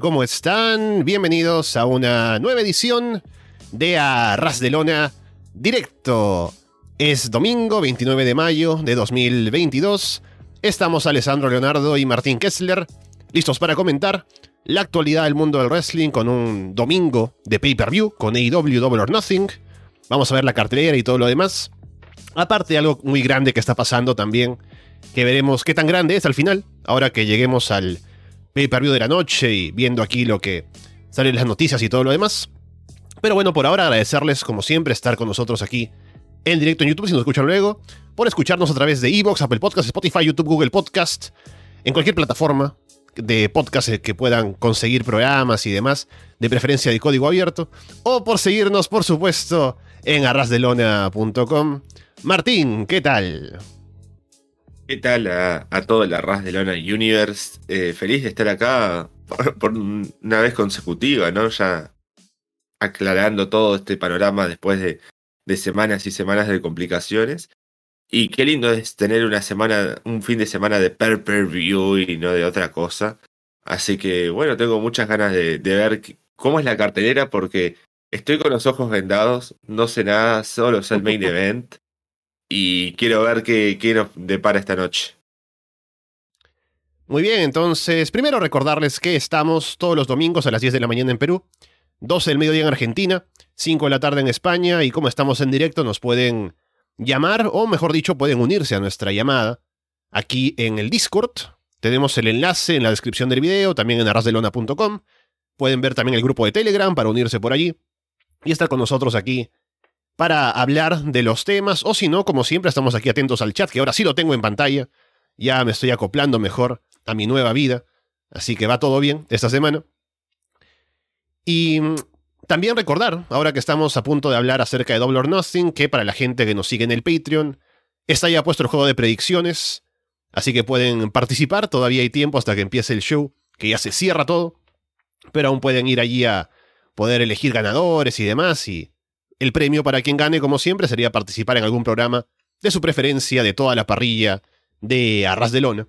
¿cómo están? Bienvenidos a una nueva edición de Arras de Lona Directo. Es domingo 29 de mayo de 2022. Estamos Alessandro Leonardo y Martín Kessler, listos para comentar la actualidad del mundo del wrestling con un domingo de pay-per-view con AEW Double or Nothing. Vamos a ver la cartelera y todo lo demás. Aparte, algo muy grande que está pasando también, que veremos qué tan grande es al final, ahora que lleguemos al pay-per-view de la noche y viendo aquí lo que sale en las noticias y todo lo demás. Pero bueno, por ahora agradecerles como siempre estar con nosotros aquí en directo en YouTube si nos escuchan luego, por escucharnos a través de Evox, Apple Podcast, Spotify, YouTube, Google Podcast, en cualquier plataforma de podcast que puedan conseguir programas y demás, de preferencia de código abierto, o por seguirnos, por supuesto, en arrasdelona.com. Martín, ¿qué tal? ¿Qué tal a, a todo el Arras de Lona Universe? Eh, feliz de estar acá por, una vez consecutiva, ¿no? Ya aclarando todo este panorama después de, de semanas y semanas de complicaciones. Y qué lindo es tener una semana, un fin de semana de per per view y no de otra cosa. Así que bueno, tengo muchas ganas de, de ver cómo es la cartelera porque estoy con los ojos vendados, no sé nada, solo sé el main event y quiero ver qué, qué nos depara esta noche. Muy bien, entonces, primero recordarles que estamos todos los domingos a las 10 de la mañana en Perú, 12 del mediodía en Argentina, 5 de la tarde en España y como estamos en directo nos pueden llamar o mejor dicho pueden unirse a nuestra llamada aquí en el Discord. Tenemos el enlace en la descripción del video, también en arrasdelona.com. Pueden ver también el grupo de Telegram para unirse por allí y estar con nosotros aquí para hablar de los temas, o si no, como siempre, estamos aquí atentos al chat, que ahora sí lo tengo en pantalla, ya me estoy acoplando mejor a mi nueva vida, así que va todo bien esta semana. Y mm, también recordar, ahora que estamos a punto de hablar acerca de Double or Nothing, que para la gente que nos sigue en el Patreon, está ya puesto el juego de predicciones, así que pueden participar, todavía hay tiempo hasta que empiece el show, que ya se cierra todo, pero aún pueden ir allí a poder elegir ganadores y demás, y el premio para quien gane, como siempre, sería participar en algún programa de su preferencia de toda la parrilla de Arras de Lona.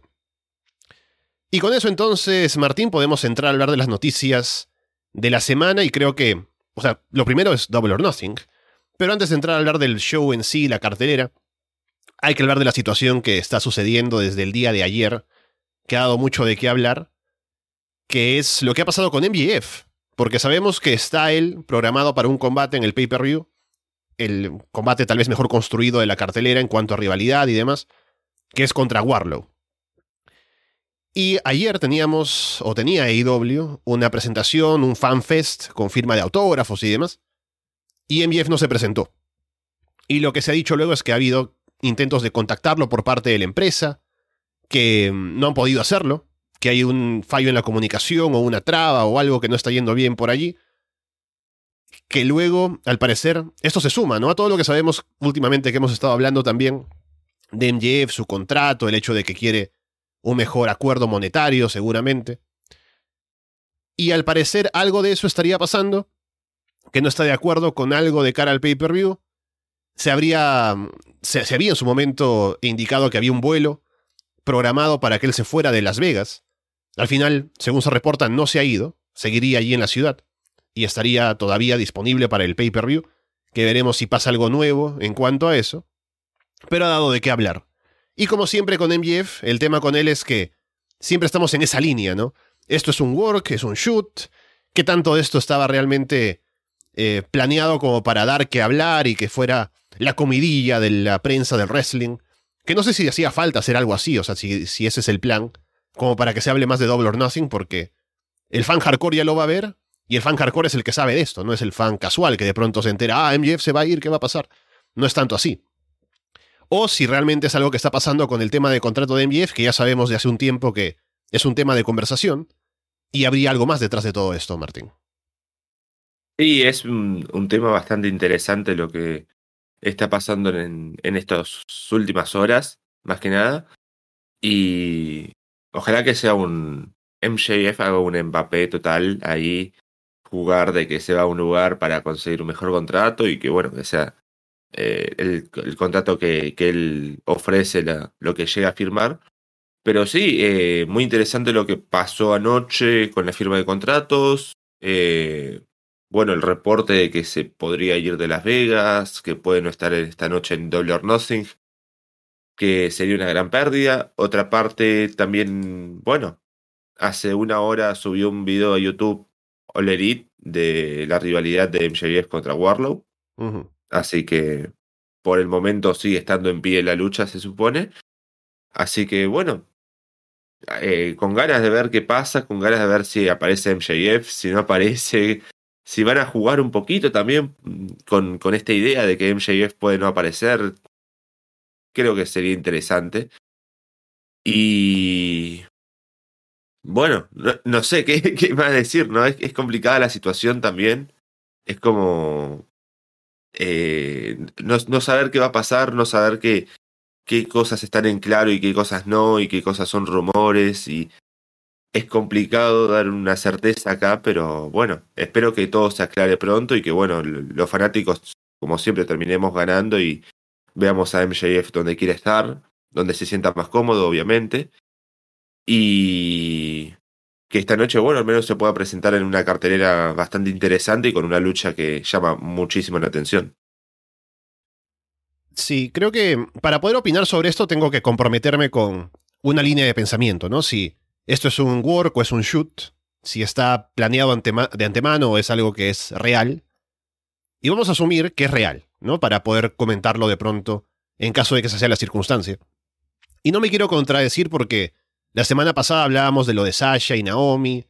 Y con eso entonces, Martín, podemos entrar a hablar de las noticias de la semana y creo que, o sea, lo primero es Double or Nothing, pero antes de entrar a hablar del show en sí, la cartelera, hay que hablar de la situación que está sucediendo desde el día de ayer, que ha dado mucho de qué hablar, que es lo que ha pasado con MJF. Porque sabemos que está él programado para un combate en el pay-per-view. El combate tal vez mejor construido de la cartelera en cuanto a rivalidad y demás. Que es contra Warlow. Y ayer teníamos, o tenía AEW, una presentación, un fanfest con firma de autógrafos y demás. Y MJF no se presentó. Y lo que se ha dicho luego es que ha habido intentos de contactarlo por parte de la empresa, que no han podido hacerlo, que hay un fallo en la comunicación o una traba o algo que no está yendo bien por allí. Que luego, al parecer, esto se suma, ¿no? A todo lo que sabemos últimamente que hemos estado hablando también de MJF, su contrato, el hecho de que quiere un mejor acuerdo monetario, seguramente. Y al parecer algo de eso estaría pasando, que no está de acuerdo con algo de cara al pay-per-view. Se habría, se, se había en su momento indicado que había un vuelo programado para que él se fuera de Las Vegas, al final, según se reporta, no se ha ido, seguiría allí en la ciudad y estaría todavía disponible para el pay-per-view, que veremos si pasa algo nuevo en cuanto a eso, pero ha dado de qué hablar. Y como siempre con MJF, el tema con él es que siempre estamos en esa línea, ¿no? Esto es un work, es un shoot, ¿qué tanto de esto estaba realmente eh, planeado como para dar que hablar y que fuera la comidilla de la prensa del wrestling? Que no sé si hacía falta hacer algo así, o sea, si, si ese es el plan como para que se hable más de Double or Nothing, porque el fan hardcore ya lo va a ver, y el fan hardcore es el que sabe de esto, no es el fan casual que de pronto se entera, ah, MJF se va a ir, ¿qué va a pasar? No es tanto así. O si realmente es algo que está pasando con el tema de contrato de MJF, que ya sabemos de hace un tiempo que es un tema de conversación, y habría algo más detrás de todo esto, Martín. Sí, es un, un tema bastante interesante lo que está pasando en, en estas últimas horas, más que nada. Y Ojalá que sea un MJF, haga un Mbappé total ahí, jugar de que se va a un lugar para conseguir un mejor contrato y que bueno, que sea eh, el, el, contrato que, que, él ofrece, la, lo que llega a firmar. Pero sí, eh, muy interesante lo que pasó anoche con la firma de contratos. Eh, bueno, el reporte de que se podría ir de Las Vegas, que puede no estar esta noche en Double or Nothing, que sería una gran pérdida. Otra parte también, bueno, hace una hora subió un video a YouTube All Elite de la rivalidad de MJF contra Warlow. Así que por el momento sigue estando en pie la lucha, se supone. Así que bueno, eh, con ganas de ver qué pasa, con ganas de ver si aparece MJF, si no aparece, si van a jugar un poquito también mm, con, con esta idea de que MJF puede no aparecer, creo que sería interesante. Y bueno, no, sé ¿qué, qué más decir, ¿no? Es, es, complicada la situación también. Es como eh, no, no, saber qué va a pasar, no saber qué, qué cosas están en claro y qué cosas no, y qué cosas son rumores, y es complicado dar una certeza acá, pero bueno, espero que todo se aclare pronto y que bueno, los fanáticos, como siempre, terminemos ganando y veamos a MJF donde quiere estar, donde se sienta más cómodo, obviamente. Y que esta noche, bueno, al menos se pueda presentar en una cartelera bastante interesante y con una lucha que llama muchísimo la atención. Sí, creo que para poder opinar sobre esto tengo que comprometerme con una línea de pensamiento, ¿no? Si esto es un work o es un shoot, si está planeado de antemano o es algo que es real. Y vamos a asumir que es real, ¿no? Para poder comentarlo de pronto en caso de que esa sea la circunstancia. Y no me quiero contradecir porque la semana pasada hablábamos de lo de Sasha y Naomi,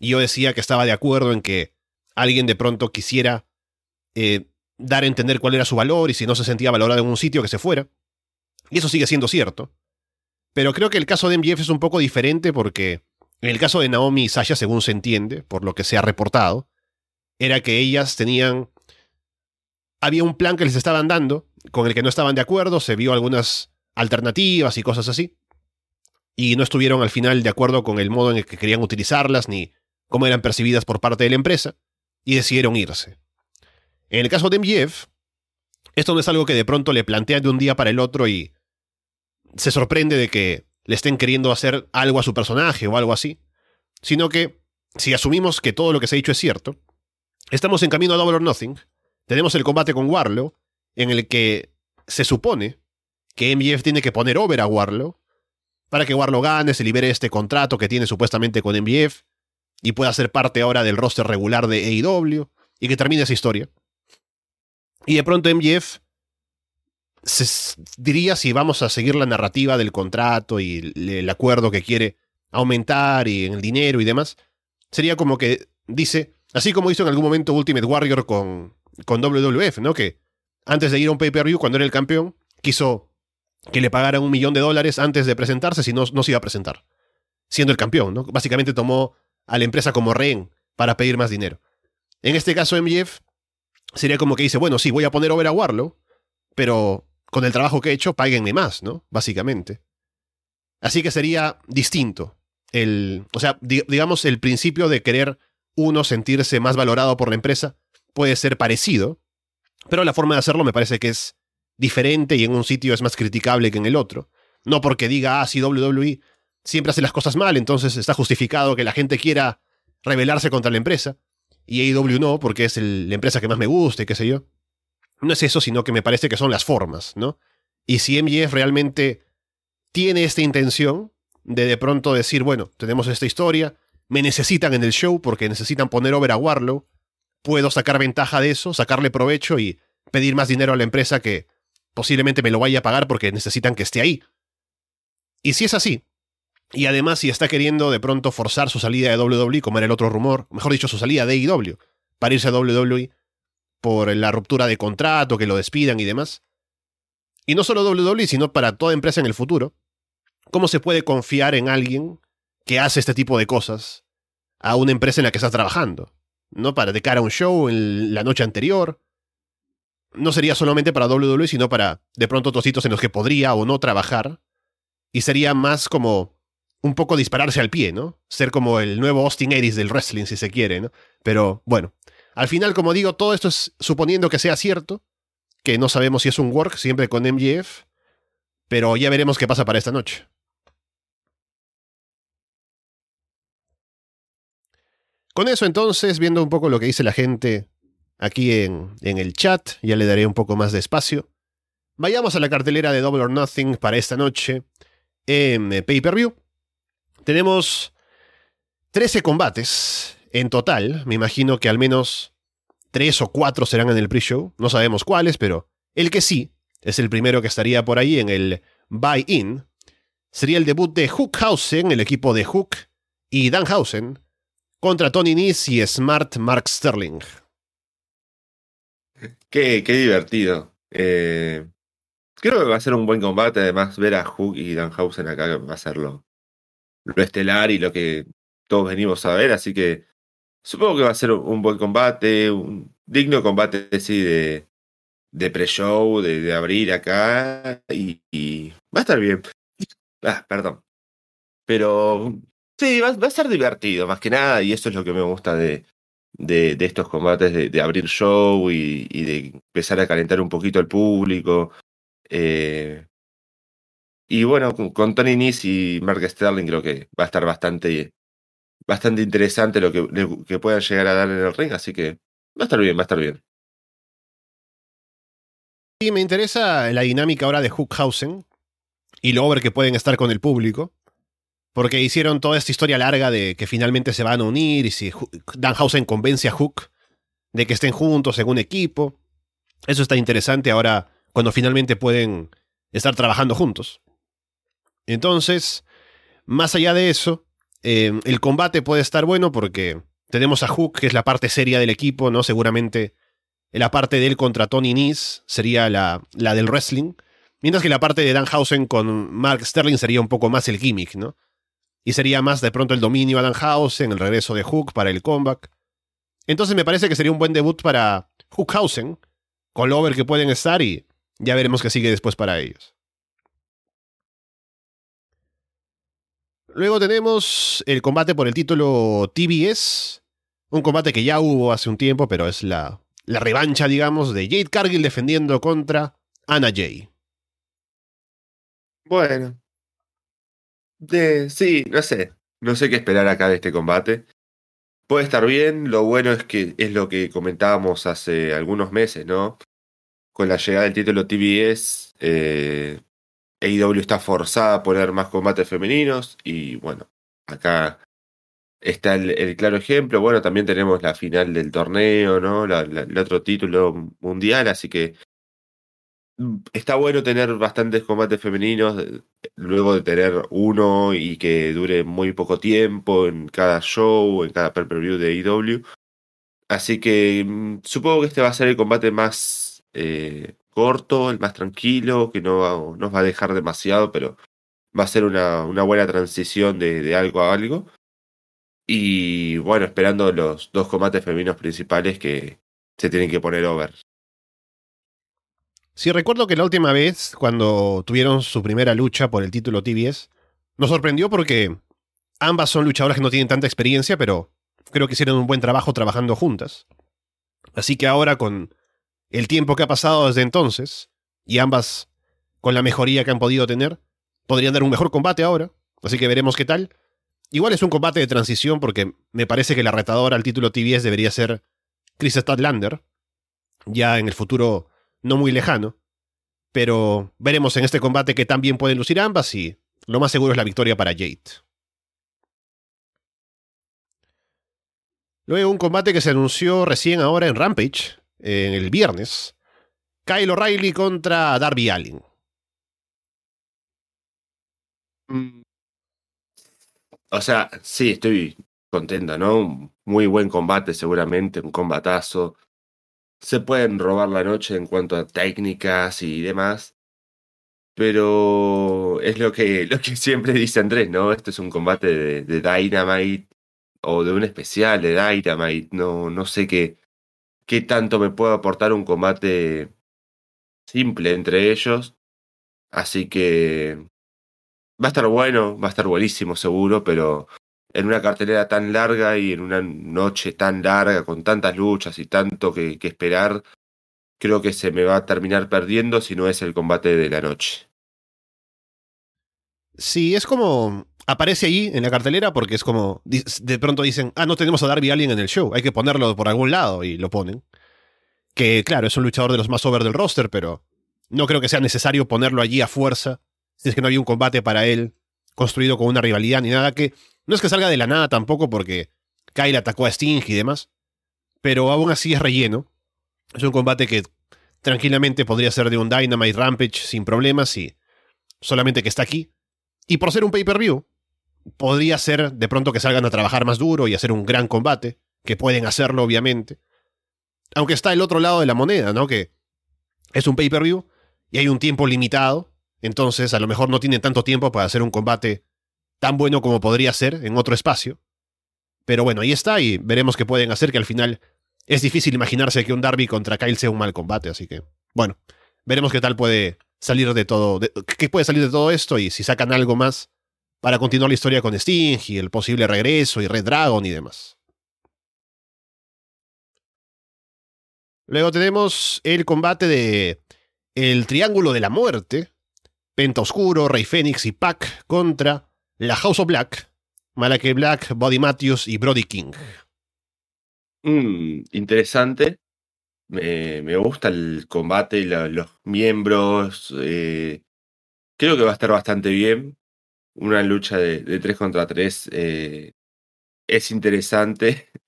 y yo decía que estaba de acuerdo en que alguien de pronto quisiera eh, dar a entender cuál era su valor y si no se sentía valorado en un sitio que se fuera. Y eso sigue siendo cierto. Pero creo que el caso de MGF es un poco diferente porque en el caso de Naomi y Sasha, según se entiende, por lo que se ha reportado, era que ellas tenían... Había un plan que les estaban dando, con el que no estaban de acuerdo, se vio algunas alternativas y cosas así y no estuvieron al final de acuerdo con el modo en el que querían utilizarlas ni cómo eran percibidas por parte de la empresa, y decidieron irse. En el caso de MGF, esto no es algo que de pronto le plantean de un día para el otro y se sorprende de que le estén queriendo hacer algo a su personaje o algo así, sino que, si asumimos que todo lo que se ha dicho es cierto, estamos en camino a Double or Nothing, tenemos el combate con Warlow, en el que se supone que MGF tiene que poner over a Warlow, para que Warlow gane, se libere este contrato que tiene supuestamente con MBF y pueda ser parte ahora del roster regular de AEW y que termine esa historia. Y de pronto MJF diría si vamos a seguir la narrativa del contrato y el acuerdo que quiere aumentar y el dinero y demás, sería como que dice, así como hizo en algún momento Ultimate Warrior con, con WWF, ¿no? Que antes de ir a un pay-per-view cuando era el campeón, quiso que le pagaran un millón de dólares antes de presentarse si no, no se iba a presentar, siendo el campeón, ¿no? Básicamente tomó a la empresa como rehén para pedir más dinero. En este caso, MJF sería como que dice, bueno, sí, voy a poner over a Warlow, pero con el trabajo que he hecho, páguenme más, ¿no? Básicamente. Así que sería distinto. El, o sea, digamos, el principio de querer uno sentirse más valorado por la empresa puede ser parecido, pero la forma de hacerlo me parece que es diferente y en un sitio es más criticable que en el otro. No porque diga, ah, si WWE siempre hace las cosas mal, entonces está justificado que la gente quiera rebelarse contra la empresa. Y AEW no, porque es la empresa que más me gusta y qué sé yo. No es eso, sino que me parece que son las formas, ¿no? Y si MJF realmente tiene esta intención de de pronto decir, bueno, tenemos esta historia, me necesitan en el show porque necesitan poner over a Warlow, puedo sacar ventaja de eso, sacarle provecho y pedir más dinero a la empresa que posiblemente me lo vaya a pagar porque necesitan que esté ahí. Y si es así, y además si está queriendo de pronto forzar su salida de WWE, como era el otro rumor, mejor dicho, su salida de AEW, para irse a WWE por la ruptura de contrato, que lo despidan y demás. Y no solo WWE, sino para toda empresa en el futuro. ¿Cómo se puede confiar en alguien que hace este tipo de cosas a una empresa en la que estás trabajando? ¿No? Para de cara a un show en la noche anterior, no sería solamente para WWE, sino para de pronto otros sitios en los que podría o no trabajar. Y sería más como un poco dispararse al pie, ¿no? Ser como el nuevo Austin Aries del wrestling, si se quiere, ¿no? Pero bueno, al final, como digo, todo esto es suponiendo que sea cierto, que no sabemos si es un work, siempre con MGF, pero ya veremos qué pasa para esta noche. Con eso entonces, viendo un poco lo que dice la gente aquí en, en el chat, ya le daré un poco más de espacio. Vayamos a la cartelera de Double or Nothing para esta noche en eh, Pay Per View. Tenemos 13 combates en total. Me imagino que al menos 3 o 4 serán en el pre-show. No sabemos cuáles, pero el que sí es el primero que estaría por ahí en el buy-in. Sería el debut de Hookhausen, el equipo de Hook y Danhausen, contra Tony Nese y Smart Mark Sterling. Qué, divertido. Eh, creo que va a ser un buen combate. Además, ver a Hook y Danhausen acá va a ser lo estelar y lo que todos venimos a ver. Así que supongo que va a ser un buen combate, un digno combate sí, de, de pre-show, de, abrir acá. Y, va a estar bien. Ah, perdón. Pero sí, va, a ser divertido, más que nada. Y eso es lo que me gusta de, de, estos combates, de, abrir show y, de empezar a calentar un poquito al público. Eh, y bueno, con, Tony Nese y Mark Sterling creo que va a estar bastante, bastante interesante lo que, puedan llegar a dar en el ring, así que va a estar bien, va a estar bien. Y me interesa la dinámica ahora de Hookhausen y lo over que pueden estar con el público. Porque hicieron toda esta historia larga de que finalmente se van a unir y si Danhausen convence a Hook de que estén juntos en un equipo. Eso está interesante ahora cuando finalmente pueden estar trabajando juntos. Entonces, más allá de eso, eh, el combate puede estar bueno porque tenemos a Hook, que es la parte seria del equipo, ¿no? Seguramente la parte de él contra Tony Nese sería la, la del wrestling. Mientras que la parte de Danhausen con Mark Sterling sería un poco más el gimmick, ¿no? Y sería más de pronto el dominio a Danhausen, el regreso de Hook para el comeback. Entonces me parece que sería un buen debut para Hookhausen, con lo over que pueden estar y ya veremos qué sigue después para ellos. Luego tenemos el combate por el título TBS, un combate que ya hubo hace un tiempo, pero es la, la revancha, digamos, de Jade Cargill defendiendo contra Anna Jay. Bueno. Sí, no sé. No sé qué esperar acá de este combate. Puede estar bien, lo bueno es que es lo que comentábamos hace algunos meses, ¿no? Con la llegada del título TBS, eh, AEW está forzada a poner más combates femeninos y bueno, acá está el, claro ejemplo. Bueno, también tenemos la final del torneo, ¿no? El otro título mundial, así que está bueno tener bastantes combates femeninos luego de tener uno y que dure muy poco tiempo en cada show, en cada pay-per-view de AEW. Así que mmm, supongo que este va a ser el combate más eh, corto, el más tranquilo, que no nos va a dejar demasiado, pero va a ser una, una buena transición de, de algo a algo. Y bueno, esperando los dos combates femeninos principales que se tienen que poner over. Sí, recuerdo que la última vez, cuando tuvieron su primera lucha por el título TBS, nos sorprendió porque ambas son luchadoras que no tienen tanta experiencia, pero creo que hicieron un buen trabajo trabajando juntas. Así que ahora, con el tiempo que ha pasado desde entonces, y ambas con la mejoría que han podido tener, podrían dar un mejor combate ahora. Así que veremos qué tal. Igual es un combate de transición porque me parece que la retadora al título TBS debería ser Chris Statlander. Ya en el futuro no muy lejano. Pero veremos en este combate que también pueden lucir ambas y lo más seguro es la victoria para Jade. Luego un combate que se anunció recién ahora en Rampage, en el viernes. Kyle O'Reilly contra Darby Allin. O sea, sí, estoy contento, ¿no? Muy buen combate seguramente, un combatazo se pueden robar la noche en cuanto a técnicas y demás. Pero es lo que, lo que siempre dice Andrés, ¿no? Esto es un combate de, de Dynamite o de un especial de Dynamite. No, no sé qué, qué tanto me puede aportar un combate simple entre ellos. Así que va a estar bueno, va a estar buenísimo seguro, pero en una cartelera tan larga y en una noche tan larga, con tantas luchas y tanto que, que, esperar, creo que se me va a terminar perdiendo si no es el combate de la noche. Sí, es como. Aparece ahí en la cartelera porque es como. De pronto dicen, ah, no tenemos a Darby Allin en el show, hay que ponerlo por algún lado y lo ponen. Que claro, es un luchador de los más over del roster, pero no creo que sea necesario ponerlo allí a fuerza. Si es que no había un combate para él construido con una rivalidad ni nada que. No es que salga de la nada tampoco porque Kyle atacó a Sting y demás. Pero aún así es relleno. Es un combate que tranquilamente podría ser de un Dynamite Rampage sin problemas y solamente que está aquí. Y por ser un pay-per-view, podría ser de pronto que salgan a trabajar más duro y hacer un gran combate, que pueden hacerlo obviamente. Aunque está el otro lado de la moneda, ¿no? Que es un pay-per-view y hay un tiempo limitado, entonces a lo mejor no tienen tanto tiempo para hacer un combate tan bueno como podría ser en otro espacio. Pero bueno, ahí está y veremos qué pueden hacer, que al final es difícil imaginarse que un Darby contra Kyle sea un mal combate, así que bueno, veremos qué tal puede salir de todo, qué puede salir de todo esto y si sacan algo más para continuar la historia con Sting y el posible regreso y Red Dragon y demás. Luego tenemos el combate de el Triángulo de la Muerte, Penta Oscuro, Rey Fénix y Pac contra la House of Black, Malakai Black, Body Matthews y Brody King. Mm, interesante. Me, gusta el combate los miembros. Eh, creo que va a estar bastante bien. Una lucha de, de 3 contra 3 eh, es interesante.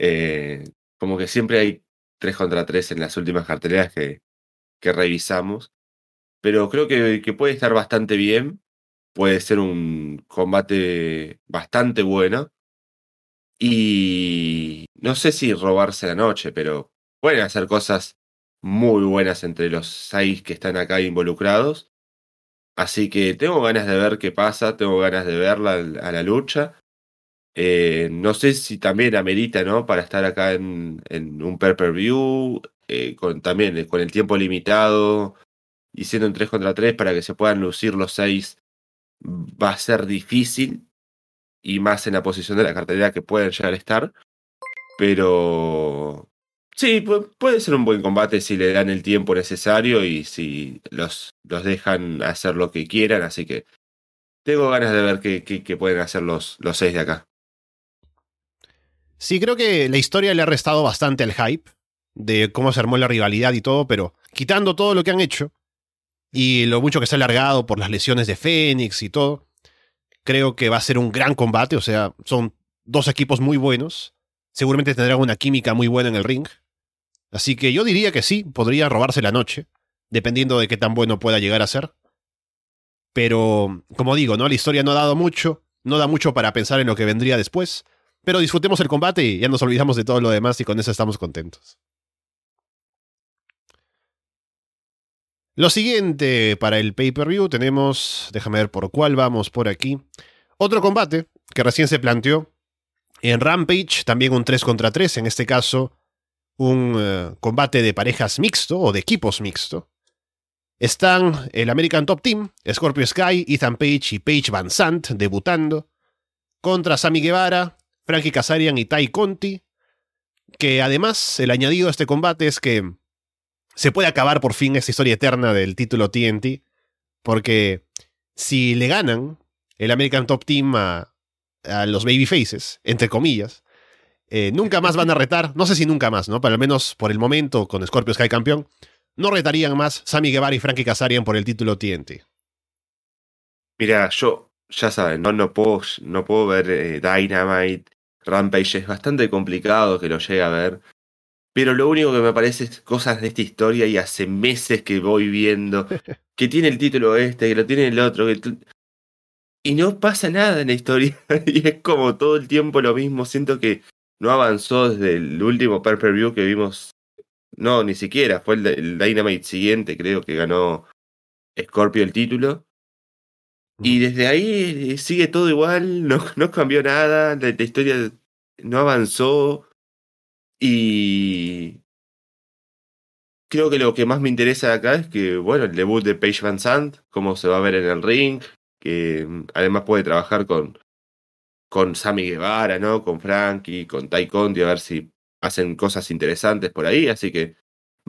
Eh, como que siempre hay 3 contra 3 en las últimas carteleras que, que revisamos. Pero creo que puede estar bastante bien. Puede ser un combate bastante bueno. Y no sé si robarse la noche, pero pueden hacer cosas muy buenas entre los seis que están acá involucrados. Así que tengo ganas de ver qué pasa, tengo ganas de verla a la lucha. Eh, no sé si también amerita, ¿no? Para estar acá en, en un per-per-view, eh, con, también eh, con el tiempo limitado y siendo un 3 contra 3 para que se puedan lucir los seis, va a ser difícil y más en la posición de la cartelera que pueden llegar a estar. Pero sí, puede ser un buen combate si le dan el tiempo necesario y si los, los dejan hacer lo que quieran. Así que tengo ganas de ver qué, qué, pueden hacer los, los seis de acá. Sí, creo que la historia le ha restado bastante al hype de cómo se armó la rivalidad y todo, pero quitando todo lo que han hecho y lo mucho que se ha alargado por las lesiones de Fénix y todo, Creo que va a ser un gran combate, o sea, son dos equipos muy buenos. Seguramente tendrán una química muy buena en el ring. Así que yo diría que sí, podría robarse la noche, dependiendo de qué tan bueno pueda llegar a ser. Pero, como digo, ¿no? La historia no ha dado mucho, no da mucho para pensar en lo que vendría después. Pero disfrutemos el combate y ya nos olvidamos de todo lo demás y con eso estamos contentos. Lo siguiente para el pay-per-view tenemos, déjame ver por cuál vamos por aquí, otro combate que recién se planteó en Rampage, también un 3 contra 3, en este caso un eh, combate de parejas mixto o de equipos mixto. Están el American Top Team, Scorpio Sky, Ethan Page y Paige Van Sant debutando, contra Sammy Guevara, Frankie Kazarian y Tai Conti, que además el añadido a este combate es que se puede acabar por fin esa historia eterna del título TNT, porque si le ganan el American Top Team a, los Babyfaces, entre comillas, eh, nunca más van a retar, no sé si nunca más, ¿no? Pero al menos por el momento, con Scorpio Sky campeón, no retarían más Sammy Guevara y Frankie Kazarian por el título TNT. Mira, yo, ya saben, no, no, puedo, no puedo ver eh, Dynamite, Rampage, es bastante complicado que lo llegue a ver. Pero lo único que me parece es cosas de esta historia y hace meses que voy viendo que tiene el título este, que lo tiene el otro. Y no pasa nada en la historia. y es como todo el tiempo lo mismo. Siento que no avanzó desde el último per view que vimos. No, ni siquiera. Fue el, Dynamite siguiente, creo que ganó Scorpio el título. Y desde ahí sigue todo igual, no, no cambió nada, la historia no avanzó. Y creo que lo que más me interesa acá es que, bueno, el debut de Paige Van Sant, cómo se va a ver en el ring, que mm, además puede trabajar con, con Sammy Guevara, ¿no? Con Frankie, con Ty Conti, a ver si hacen cosas interesantes por ahí, así que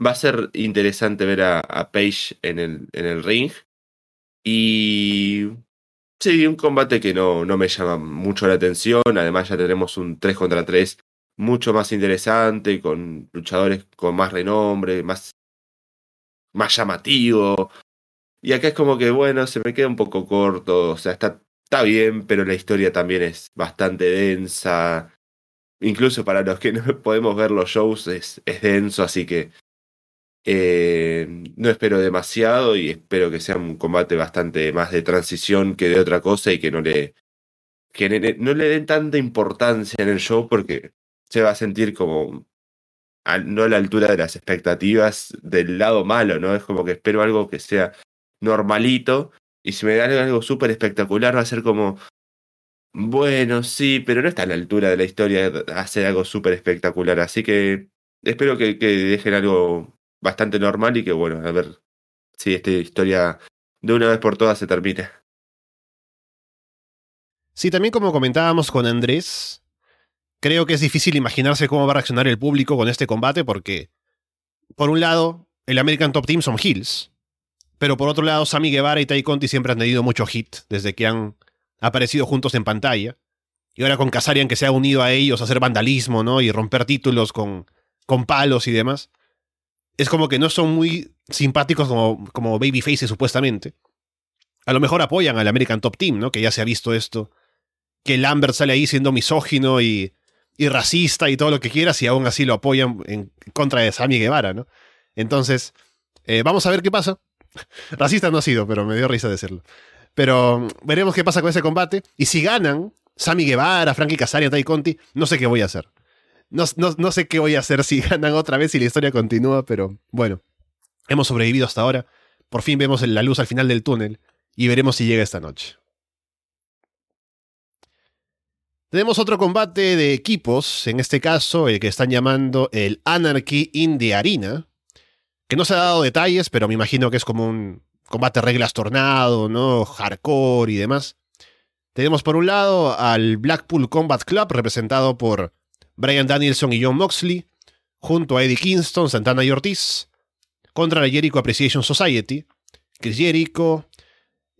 va a ser interesante ver a, a Paige en el, en el ring. Y Sí, un combate que no, no me llama mucho la atención. Además, ya tenemos un 3 contra 3 mucho más interesante, con luchadores con más renombre, más, más llamativo. Y acá es como que, bueno, se me queda un poco corto. O sea, está, está bien, pero la historia también es bastante densa. Incluso para los que no podemos ver los shows es, es denso, así que eh, no espero demasiado y espero que sea un combate bastante más de transición que de otra cosa y que no le, que no le den tanta importancia en el show porque se va a sentir como no a la altura de las expectativas del lado malo, ¿no? Es como que espero algo que sea normalito y si me dan algo súper espectacular va a ser como, bueno, sí, pero no está a la altura de la historia hacer algo súper espectacular, así que espero que, dejen algo bastante normal y que bueno, a ver si esta historia de una vez por todas se termina. Sí, también como comentábamos con Andrés, creo que es difícil imaginarse cómo va a reaccionar el público con este combate porque, por un lado, el American Top Team son heels, pero por otro lado, Sammy Guevara y Tai Conti siempre han tenido mucho hit desde que han aparecido juntos en pantalla. Y ahora con Kazarian que se ha unido a ellos a hacer vandalismo, ¿no? Y romper títulos con, con palos y demás es como que no son muy simpáticos como, como babyfaces supuestamente. A lo mejor apoyan al American Top Team, ¿no? Que ya se ha visto esto. Que Lambert sale ahí siendo misógino y, y racista y todo lo que quieras y aún así lo apoyan en contra de Sammy Guevara, ¿no? Entonces, eh, vamos a ver qué pasa. Racista no ha sido, pero me dio risa decirlo. Pero veremos qué pasa con ese combate. Y si ganan Sammy Guevara, Frankie Casaria, Tai Conti, no sé qué voy a hacer. No, no, sé qué voy a hacer si ganan otra vez y la historia continúa, pero bueno, hemos sobrevivido hasta ahora. Por fin vemos la luz al final del túnel y veremos si llega esta noche. Tenemos otro combate de equipos, en este caso el que están llamando el Anarchy in the Arena, que no se ha dado detalles, pero me imagino que es como un combate reglas tornado, ¿no? Hardcore y demás. Tenemos por un lado al Blackpool Combat Club, representado por Brian Danielson y John Moxley, junto a Eddie Kingston, Santana y Ortiz, contra la Jericho Appreciation Society, Chris Jericho,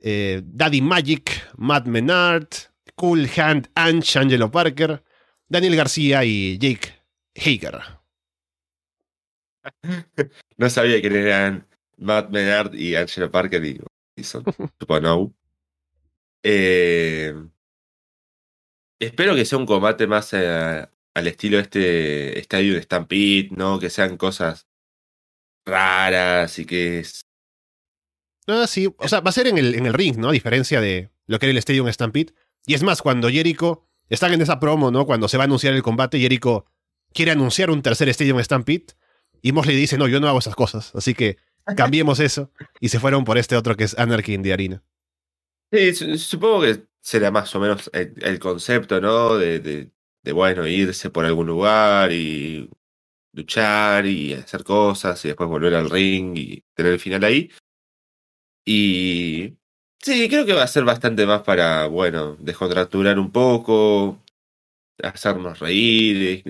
eh, Daddy Magic, Matt Menard, Cool Hand Anch, Angelo Parker, Daniel García y Jake Hager. No sabía quién eran Matt Menard y Angelo Parker y, son, supongo. Eh, espero que sea un combate más eh, al estilo este estadio de Stampede, ¿no? Que sean cosas raras y que es. No, sí, o sea, va a ser en el, en el ring, ¿no? A diferencia de lo que era el Stadium Stampede. Y es más, cuando Jericho, están en esa promo, ¿no? Cuando se va a anunciar el combate, Jericho quiere anunciar un tercer Stadium Stampede. Y Mosley dice, no, yo no hago esas cosas. Así que cambiemos eso. Y se fueron por este otro que es Anarchy in the Arena. Sí, supongo que será más o menos el, concepto, ¿no? de, de bueno, irse por algún lugar y luchar y hacer cosas y después volver al ring y tener el final ahí. Y sí, creo que va a ser bastante más para, bueno, descontracturar un poco, hacernos reír.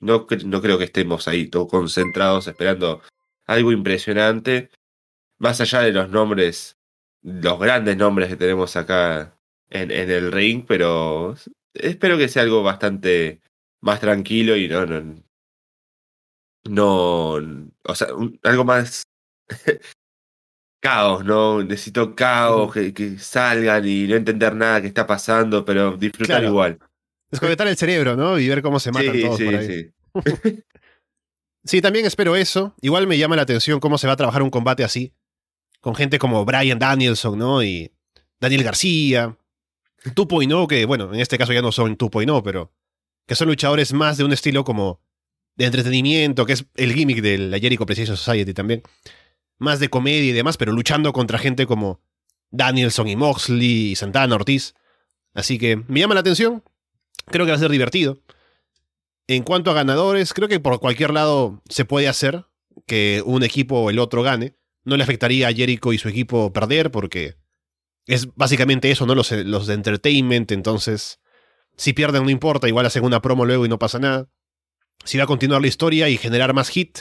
No, no creo que estemos ahí todos concentrados esperando algo impresionante. Más allá de los nombres, los grandes nombres que tenemos acá en, en el ring, pero espero que sea algo bastante más tranquilo y no, no, no o sea, algo más caos, ¿no? Necesito caos, que, salgan y no entender nada que está pasando, pero disfrutar igual. Desconectar el cerebro, ¿no? Y ver cómo se matan todos por ahí. Sí. sí, también espero eso. Igual me llama la atención cómo se va a trabajar un combate así. Con gente como Brian Danielson, ¿no? Y Daniel García. Tupo y no, que bueno, en este caso ya no son Tupo y no, pero que son luchadores más de un estilo como de entretenimiento, que es el gimmick de la Jericho Precision Society también. Más de comedia y demás, pero luchando contra gente como Danielson y Moxley y Santana Ortiz. Así que me llama la atención. Creo que va a ser divertido. En cuanto a ganadores, creo que por cualquier lado se puede hacer que un equipo o el otro gane. No le afectaría a Jericho y su equipo perder porque es básicamente eso, ¿no? Los, de entertainment, entonces, si pierden no importa, igual hacen una promo luego y no pasa nada. Si va a continuar la historia y generar más hit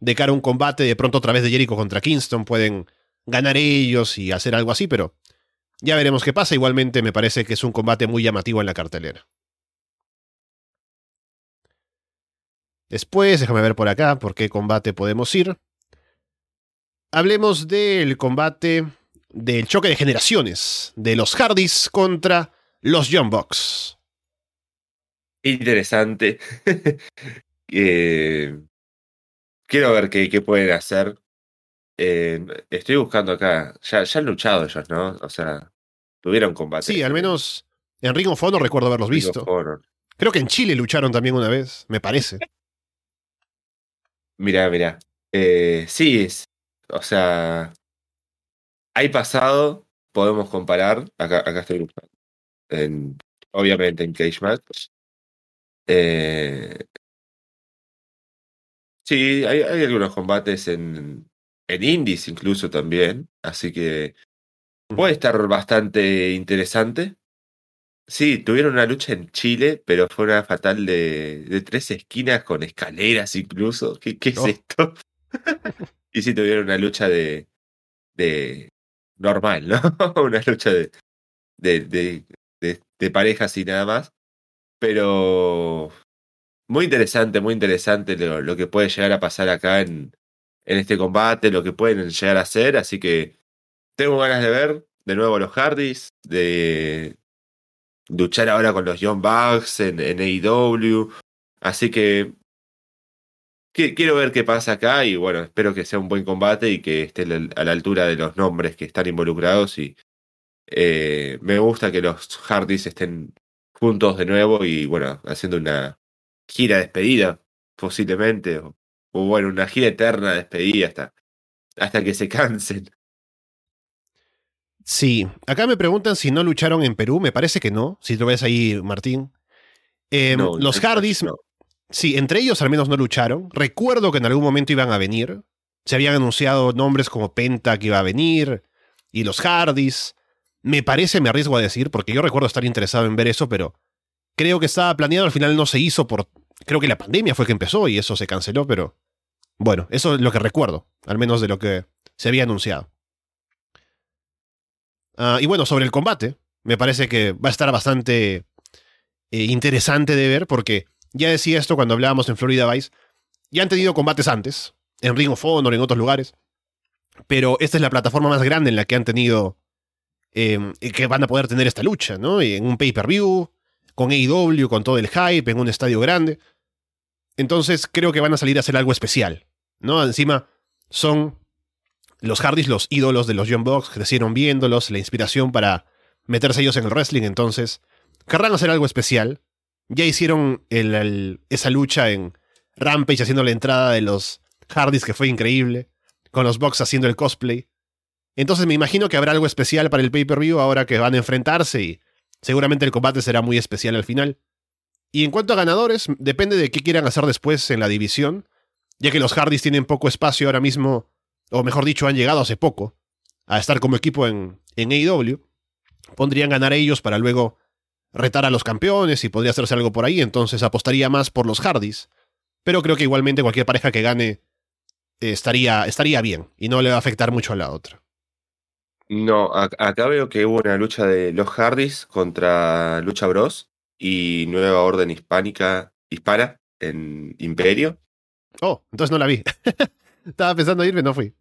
de cara a un combate, de pronto a través de Jericho contra Kingston pueden ganar ellos y hacer algo así, pero Ya veremos qué pasa. Igualmente me parece que es un combate muy llamativo en la cartelera. Después, déjame ver por acá por qué combate podemos ir. Hablemos del combate del choque de generaciones de los Hardys contra los Young Bucks. Interesante. Eh, quiero ver qué, qué pueden hacer. Eh, estoy buscando acá. Ya, ya han luchado ellos, ¿no? O sea, tuvieron combate. Sí, al menos en Ring of Honor recuerdo haberlos Ring visto. Creo que en Chile lucharon también una vez, me parece. Mirá, mirá. Eh, sí, es- o sea, hay pasado, podemos comparar. Acá, acá estoy buscando. En, obviamente en Cage Match. Eh, sí, hay, hay algunos combates en, en indies incluso también. Así que puede estar bastante interesante. Sí, tuvieron una lucha en Chile, pero fue una fatal de, de tres esquinas con escaleras incluso. ¿Qué, qué es esto? y sí, tuvieron una lucha de, de normal, ¿no? una lucha de, de, de, de, de parejas y nada más. Pero muy interesante, muy interesante lo, lo que puede llegar a pasar acá en, en este combate, lo que pueden llegar a hacer. Así que tengo ganas de ver de nuevo a los Hardys, de luchar ahora con los Young Bucks en, AEW. Así que qui- quiero ver qué pasa acá y bueno, espero que sea un buen combate y que esté a la altura de los nombres que están involucrados y eh, me gusta que los Hardys estén juntos de nuevo y bueno, haciendo una gira de despedida posiblemente o, bueno, una gira eterna de despedida hasta, hasta que se cansen. Sí, acá me preguntan si no lucharon en Perú, me parece que no, si lo ves ahí, Martín. Em, No, los Hardys, no. sí, entre ellos al menos no lucharon. Recuerdo que en algún momento iban a venir. Se habían anunciado nombres como Penta que iba a venir y los Hardys. Me parece, me arriesgo a decir, porque yo recuerdo estar interesado en ver eso, pero creo que estaba planeado, al final no se hizo por... Creo que la pandemia fue que empezó y eso se canceló, pero bueno, eso es lo que recuerdo, al menos de lo que se había anunciado. Ah, y bueno, sobre el combate, me parece que va a estar bastante eh, interesante de ver, porque ya decía esto cuando hablábamos en Florida Vice, ya han tenido combates antes, en Ring of Honor, en otros lugares, pero esta es la plataforma más grande en la que han tenido, eh, que van a poder tener esta lucha, ¿no? Y En un pay-per-view, con AEW, con todo el hype, en un estadio grande. Entonces creo que van a salir a hacer algo especial, ¿no? Encima son los Hardys los ídolos de los Young Bucks, crecieron viéndolos, la inspiración para meterse ellos en el wrestling, entonces querrán hacer algo especial. Ya hicieron esa lucha en Rampage haciendo la entrada de los Hardys que fue increíble, con los Bucks haciendo el cosplay. Entonces me imagino que habrá algo especial para el pay-per-view ahora que van a enfrentarse y seguramente el combate será muy especial al final. Y en cuanto a ganadores, depende de qué quieran hacer después en la división, ya que los Hardys tienen poco espacio ahora mismo, o mejor dicho, han llegado hace poco a estar como equipo en, en AEW. Pondrían ganar ellos para luego retar a los campeones y podría hacerse algo por ahí, entonces apostaría más por los Hardys. Pero creo que igualmente cualquier pareja que gane eh, estaría, estaría bien y no le va a afectar mucho a la otra. No, ac- acá veo que hubo una lucha de los Hardys contra Lucha Bros y Nueva Orden Hispánica Hispana en Imperio. Oh, entonces no la vi. Estaba pensando irme, no fui.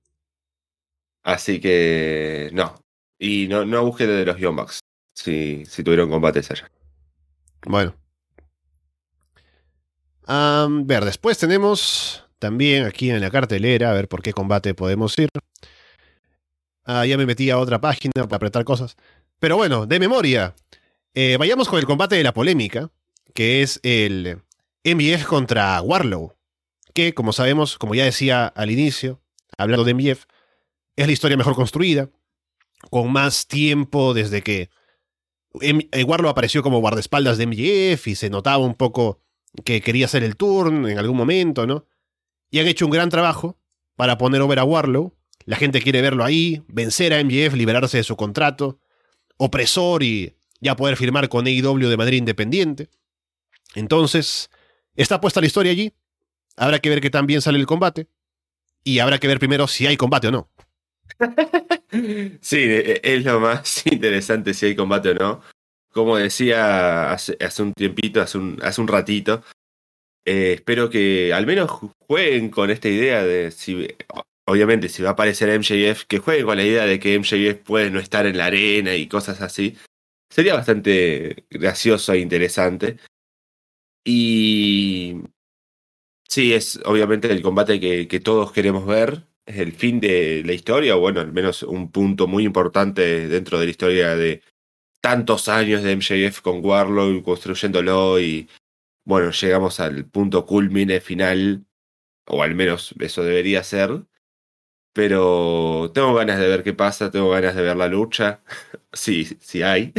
Así que no. Y no, no busqué de los Bucks si, si tuvieron combates allá. Bueno. A ver, después tenemos también aquí en la cartelera, a ver por qué combate podemos ir. Ah, ya me metí a otra página para apretar cosas. Pero bueno, de memoria. eh, vayamos con el combate de la polémica, que es el MJF contra Warlow. Que, como sabemos, como ya decía al inicio, hablando de MJF, es la historia mejor construida, con más tiempo desde que eh, Warlow apareció como guardaespaldas de MJF y se notaba un poco que quería hacer el turn en algún momento, ¿no? Y han hecho un gran trabajo para poner over a Warlow. La gente quiere verlo ahí, vencer a MJF, liberarse de su contrato, opresor y ya poder firmar con AEW de manera independiente. Entonces, está puesta la historia allí. Habrá que ver qué tan bien sale el combate. Y habrá que ver primero si hay combate o no. Sí, e, e, es lo más interesante si hay combate o no. Como decía hace, un tiempito, hace un, hace un ratito, eh, espero que al menos jueguen con esta idea de si, obviamente, si va a aparecer MJF, que jueguen con la idea de que MJF puede no estar en la arena y cosas así. Sería bastante gracioso e interesante. Y sí, es obviamente el combate que, que todos queremos ver es el fin de la historia, o bueno, al menos un punto muy importante dentro de la historia de tantos años de MJF con Warlock construyéndolo y bueno, llegamos al punto culmine final, o al menos eso debería ser. Pero tengo ganas de ver qué pasa, tengo ganas de ver la lucha. sí, sí hay.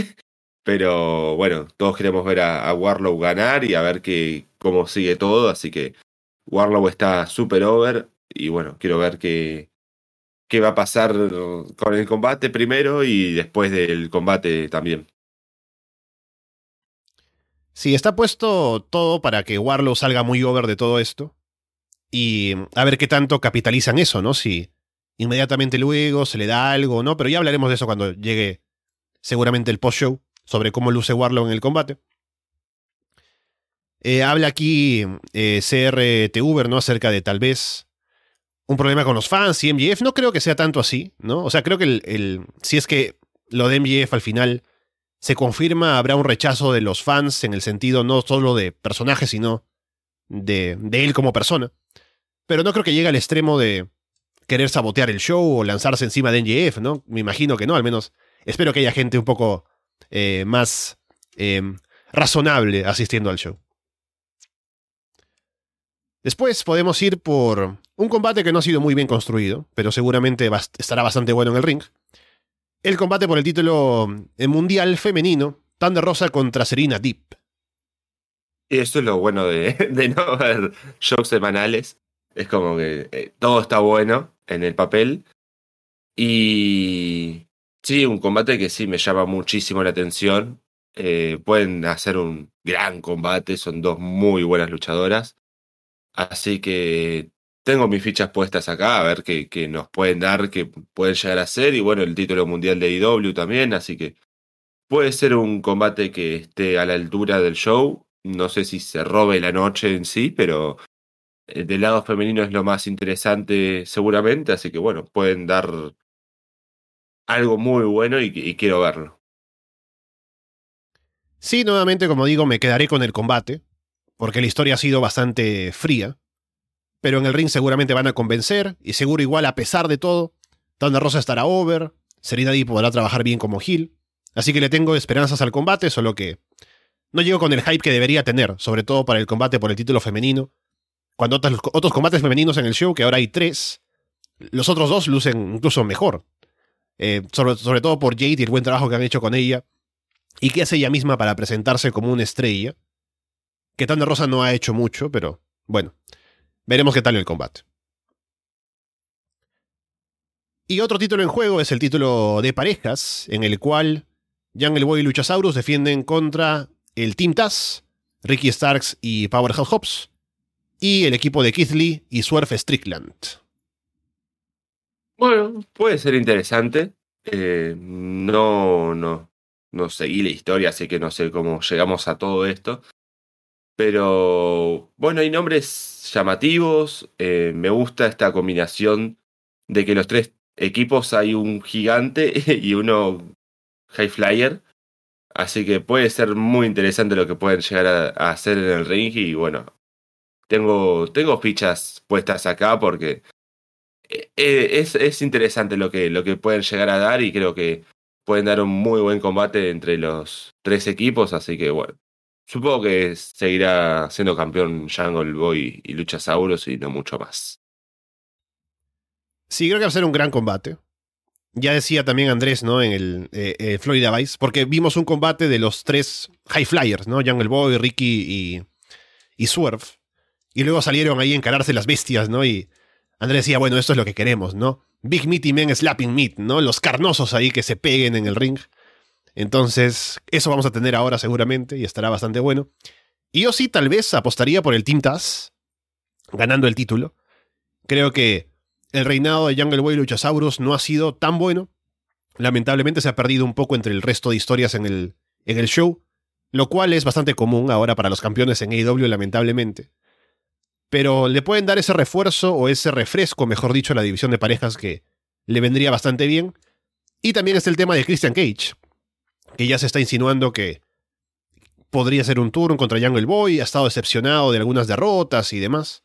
Pero bueno, todos queremos ver a, a Warlow ganar y a ver qué, cómo sigue todo. Así que Warlow está super over y bueno, quiero ver qué, qué va a pasar con el combate primero y después del combate también. Sí, está puesto todo para que Warlow salga muy over de todo esto. Y a ver qué tanto capitalizan eso, ¿no? Si inmediatamente luego se le da algo, ¿no? Pero ya hablaremos de eso cuando llegue seguramente el post-show sobre cómo luce Warlow en el combate. Eh, habla aquí eh, CRTV, ¿no? Acerca de tal vez un problema con los fans y MJF. No creo que sea tanto así, ¿no? O sea, creo que el, si es que lo de MJF al final se confirma, habrá un rechazo de los fans en el sentido no solo de personaje, sino de, de él como persona. Pero no creo que llegue al extremo de querer sabotear el show o lanzarse encima de MJF, ¿no? Me imagino que no, al menos espero que haya gente un poco eh, más eh, razonable asistiendo al show. Después podemos ir por un combate que no ha sido muy bien construido, pero seguramente estará bastante bueno en el ring. El combate por el título eh, mundial femenino, Thunder Rosa contra Serena Deep. Y esto es lo bueno de, no ver shows semanales. Es como que eh, todo está bueno en el papel. Y sí, un combate que sí me llama muchísimo la atención. Eh, pueden hacer un gran combate, son dos muy buenas luchadoras. Así que tengo mis fichas puestas acá, a ver qué, nos pueden dar, qué pueden llegar a ser. Y bueno, el título mundial de IW también, así que puede ser un combate que esté a la altura del show. No sé si se robe la noche en sí, pero eh, del lado femenino es lo más interesante seguramente, así que bueno, pueden dar algo muy bueno y quiero verlo. Sí, nuevamente, como digo, me quedaré con el combate porque la historia ha sido bastante fría. Pero en el ring seguramente van a convencer, y seguro igual a pesar de todo, Thunder Rosa estará over, Serena podrá trabajar bien como heel, así que le tengo esperanzas al combate, solo que no llego con el hype que debería tener, sobre todo para el combate por el título femenino, cuando otros, otros combates femeninos en el show, que ahora hay tres, los otros dos lucen incluso mejor. Eh, sobre, sobre, todo por Jade y el buen trabajo que han hecho con ella, y que hace ella misma para presentarse como una estrella que Thunder Rosa no ha hecho mucho, pero bueno, veremos qué tal el combate. Y otro título en juego es el título de parejas, en el cual Jungle Boy y Luchasaurus defienden contra el Team Taz, Ricky Starks y Powerhouse Hobbs, y el equipo de Keith Lee y Swerve Strickland. Bueno, puede ser interesante. Eh, no, no, no seguí la historia, así que no sé cómo llegamos a todo esto. Pero bueno, hay nombres llamativos. Eh, me gusta esta combinación de que los tres equipos hay un gigante y uno high flyer. Así que puede ser muy interesante lo que pueden llegar a, hacer en el ring. Y bueno, tengo, tengo fichas puestas acá porque eh, eh, es, es interesante lo que, lo que pueden llegar a dar y creo que pueden dar un muy buen combate entre los tres equipos. Así que bueno, Supongo que seguirá siendo campeón Jungle Boy y Luchasaurus y no mucho más. Sí, creo que va a ser un gran combate. Ya decía también Andrés, ¿no? En el eh, eh, Florida Vice, porque vimos un combate de los tres High Flyers, ¿no? Jungle Boy, Ricky y, y Swerve. Y luego salieron ahí a encararse las bestias, ¿no? Y Andrés decía, bueno, esto es lo que queremos, ¿no? Big Meaty Men Slapping Meat, ¿no? Los carnosos ahí que se peguen en el ring. Entonces, eso vamos a tener ahora seguramente y estará bastante bueno. Y yo sí, tal vez apostaría por el Team Taz, ganando el título. Creo que el reinado de Jungle Boy y Luchasaurus no ha sido tan bueno, lamentablemente se ha perdido un poco entre el resto de historias en el, en el show, lo cual es bastante común ahora para los campeones en AEW, lamentablemente. Pero le pueden dar ese refuerzo o ese refresco, mejor dicho, a la división de parejas que le vendría bastante bien. Y también está el tema de Christian Cage, que ya se está insinuando que podría ser un turno contra Jungle Boy, ha estado decepcionado de algunas derrotas y demás.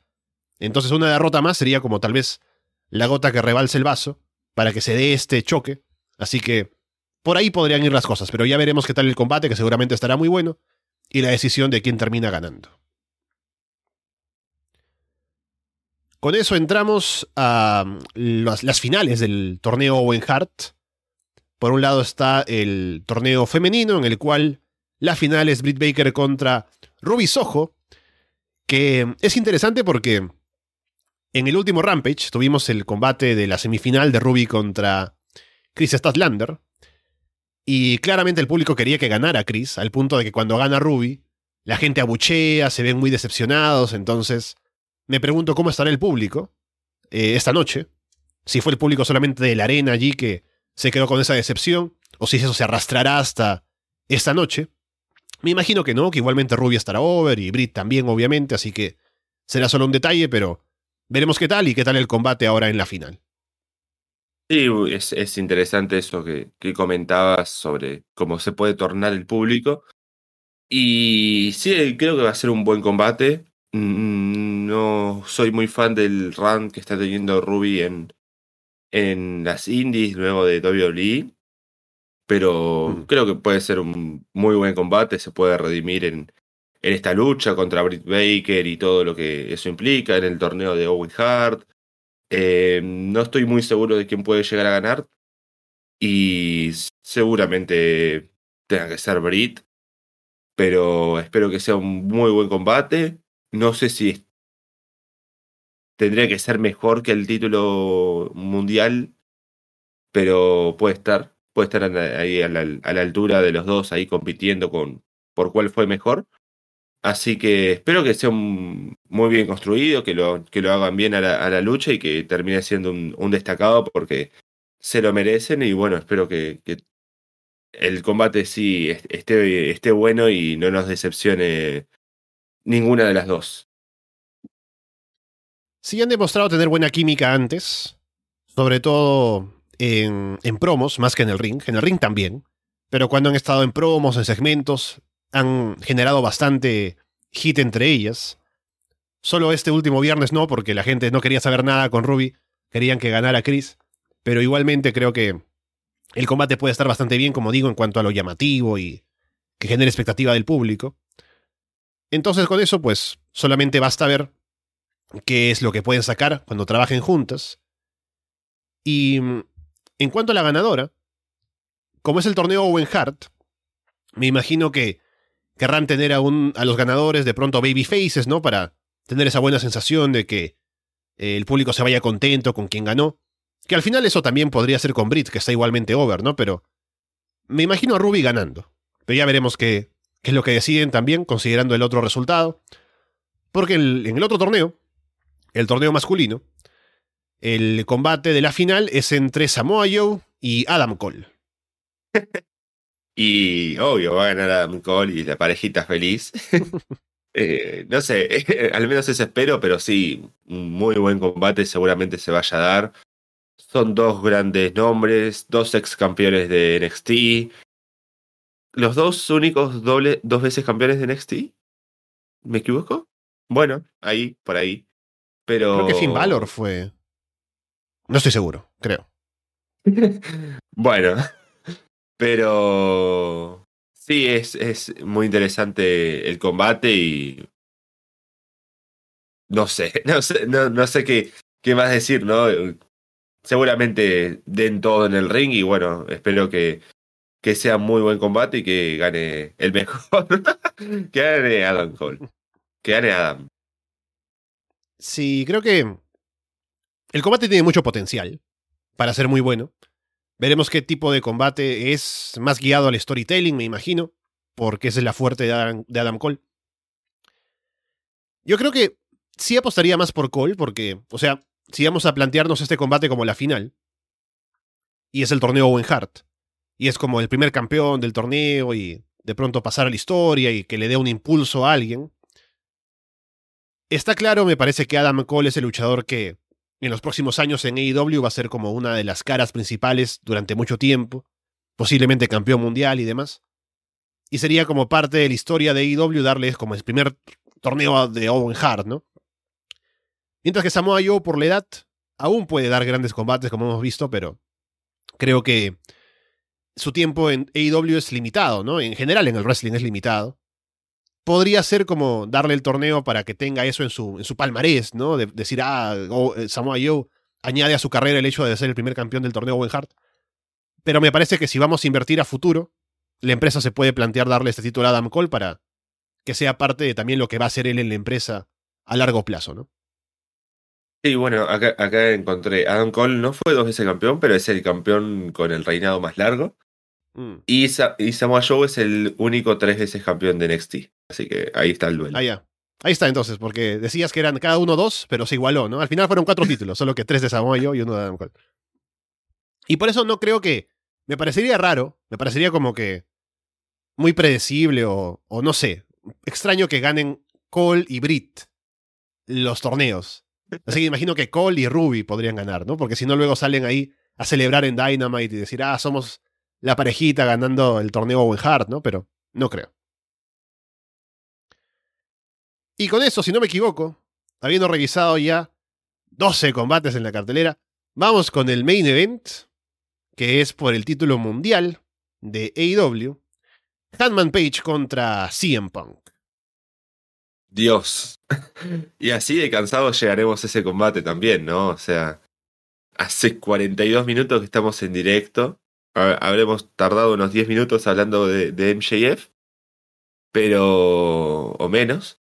Entonces una derrota más sería como tal vez la gota que rebalse el vaso para que se dé este choque. Así que por ahí podrían ir las cosas, pero ya veremos qué tal el combate, que seguramente estará muy bueno, y la decisión de quién termina ganando. Con eso entramos a las, las finales del torneo Owen Hart. Por un lado está el torneo femenino, en el cual la final es Britt Baker contra Ruby Soho, que es interesante porque en el último Rampage tuvimos el combate de la semifinal de Ruby contra Chris Statlander. Y claramente el público quería que ganara Chris, al punto de que cuando gana Ruby, la gente abuchea, se ven muy decepcionados. Entonces, me pregunto cómo estará el público eh, esta noche. Si fue el público solamente de la arena allí que se quedó con esa decepción, o si eso se arrastrará hasta esta noche. Me imagino que no, que igualmente Ruby estará over y Brit también, obviamente, así que será solo un detalle, pero veremos qué tal y qué tal el combate ahora en la final. Sí, es, interesante eso que, comentabas sobre cómo se puede tornar el público. Y sí, creo que va a ser un buen combate. Mm, no soy muy fan del run que está teniendo Ruby en, en las indies luego de WWE. Pero mm. creo que puede ser un muy buen combate, se puede redimir en, en esta lucha contra Britt Baker y todo lo que eso implica, en el torneo de Owen Hart. Eh, no estoy muy seguro de quién puede llegar a ganar. Y seguramente tenga que ser Britt. Pero espero que sea un muy buen combate. No sé si tendría que ser mejor que el título mundial. Pero puede estar puede estar ahí a la, altura de los dos, ahí compitiendo con por cuál fue mejor. Así que espero que sea muy bien construido, que lo, que lo hagan bien a la, lucha y que termine siendo un, destacado porque se lo merecen y bueno, espero que, el combate sí esté, esté bueno y no nos decepcione ninguna de las dos. Sí han demostrado tener buena química antes, sobre todo en, promos más que en el ring. En el ring también. Pero cuando han estado en promos, en segmentos, han generado bastante hit entre ellas. Solo este último viernes no, porque la gente no quería saber nada con Ruby. Querían que ganara Chris. Pero igualmente creo que el combate puede estar bastante bien, como digo, en cuanto a lo llamativo y que genere expectativa del público. Entonces con eso, pues solamente basta ver qué es lo que pueden sacar cuando trabajen juntas. Y en cuanto a la ganadora, como es el torneo Owen Hart, me imagino que querrán tener a, a los ganadores de pronto baby faces, ¿no? Para tener esa buena sensación de que eh, el público se vaya contento con quien ganó. Que al final eso también podría ser con Brit, que está igualmente over, ¿no? Pero me imagino a Ruby ganando. Pero ya veremos qué, qué es lo que deciden también, considerando el otro resultado. Porque en el otro torneo, el torneo masculino, el combate de la final es entre Samoa Joe y Adam Cole. y obvio, va a ganar Adam Cole y la parejita feliz. Eh, no sé, al menos eso espero, pero sí, un muy buen combate seguramente se vaya a dar. Son dos grandes nombres, dos ex campeones de NXT. Los dos únicos doble, dos veces campeones de NXT. ¿Me equivoco? Bueno, ahí, por ahí. Pero. Creo que Finn Balor fue. No estoy seguro, creo. bueno, pero sí, es, es muy interesante el combate y no sé, no sé, no, sé qué, qué más decir, ¿no? Seguramente den todo en el ring y bueno, espero que, que sea muy buen combate y que gane el mejor. que gane Adam Cole. Que gane Adam. Sí, creo que el combate tiene mucho potencial para ser muy bueno. Veremos qué tipo de combate es más guiado al storytelling, me imagino, porque esa es la fuerte de Adam, Cole. Yo creo que sí apostaría más por Cole, porque, o sea, si vamos a plantearnos este combate como la final, y es el torneo Owen Hart. Y es como el primer campeón del torneo y de pronto pasar a la historia y que le dé un impulso a alguien. Está claro, me parece que Adam Cole es el luchador que en los próximos años en AEW va a ser como una de las caras principales durante mucho tiempo, posiblemente campeón mundial y demás. Y sería como parte de la historia de AEW darles como el primer torneo de Owen Hart, ¿no? Mientras que Samoa Joe, por la edad, aún puede dar grandes combates, como hemos visto, pero creo que su tiempo en AEW es limitado, ¿no? En general en el wrestling es limitado. Podría ser como darle el torneo para que tenga eso en su, en su palmarés, ¿no? De, decir, ah, eh, Samoa Joe añade a su carrera el hecho de ser el primer campeón del torneo Owen Hart. Pero me parece que si vamos a invertir a futuro, la empresa se puede plantear darle este título a Adam Cole para que sea parte de también lo que va a hacer él en la empresa a largo plazo, ¿no? Sí, bueno, acá, acá encontré. Adam Cole no fue dos veces campeón, pero es el campeón con el reinado más largo. Mm. Y, Sa- y Samoa Joe es el único tres veces campeón de NXT. Así que ahí está el duelo. Ah, ya. Ahí está entonces, porque decías que eran cada uno dos, pero se igualó, ¿no? Al final fueron cuatro títulos, solo que tres de Samoa Joe y uno de Adam Cole. Y por eso no creo que. Me parecería raro, me parecería como que. Muy predecible o, o no sé. Extraño que ganen Cole y Britt los torneos. Así que imagino que Cole y Ruby podrían ganar, ¿no? Porque si no, luego salen ahí a celebrar en Dynamite y decir, ah, somos la parejita ganando el torneo Owen Hart, ¿no? Pero no creo. Y con eso, si no me equivoco, habiendo revisado ya 12 combates en la cartelera, vamos con el main event, que es por el título mundial de AEW. Hanman Page contra CM Punk. Dios. y así de cansados llegaremos a ese combate también, ¿no? O sea, hace 42 minutos que estamos en directo. Ha- Habremos tardado unos 10 minutos hablando de, de MJF, pero... o menos.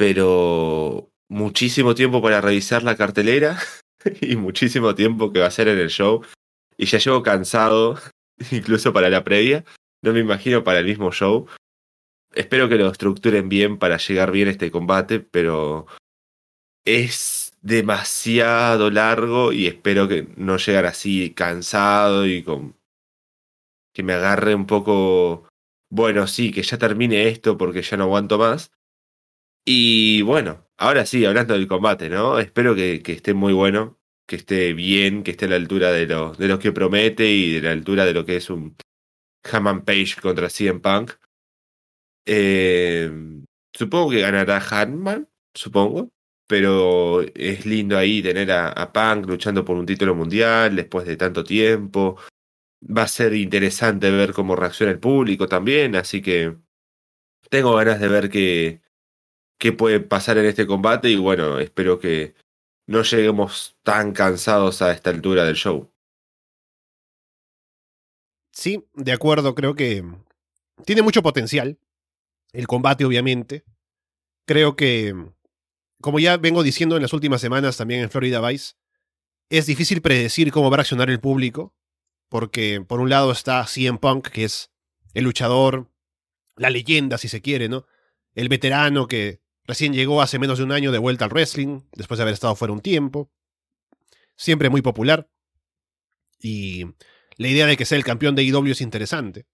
Pero muchísimo tiempo para revisar la cartelera y muchísimo tiempo que va a ser en el show. Y ya llego cansado, incluso para la previa. No me imagino para el mismo show. Espero que lo estructuren bien para llegar bien a este combate, pero es demasiado largo y espero que no llegar así cansado y con que me agarre un poco bueno, sí, que ya termine esto porque ya no aguanto más. Y bueno, ahora sí, hablando del combate, ¿no? Espero que, esté muy bueno, que esté bien, que esté a la altura de lo, de lo que promete y de la altura de lo que es un Hammond Page contra CM Punk. Eh, supongo que ganará Hanman, supongo. Pero es lindo ahí tener a, a Punk luchando por un título mundial después de tanto tiempo. Va a ser interesante ver cómo reacciona el público también, así que tengo ganas de ver qué, qué puede pasar en este combate y bueno, espero que no lleguemos tan cansados a esta altura del show. Sí, de acuerdo, creo que tiene mucho potencial. El combate, obviamente. Creo que, como ya vengo diciendo en las últimas semanas también en Florida Vice, es difícil predecir cómo va a reaccionar el público, porque por un lado está CM Punk, que es el luchador, la leyenda, si se quiere, ¿no? El veterano que recién llegó hace menos de un año de vuelta al wrestling, después de haber estado fuera un tiempo. Siempre muy popular. Y la idea de que sea el campeón de IW es interesante.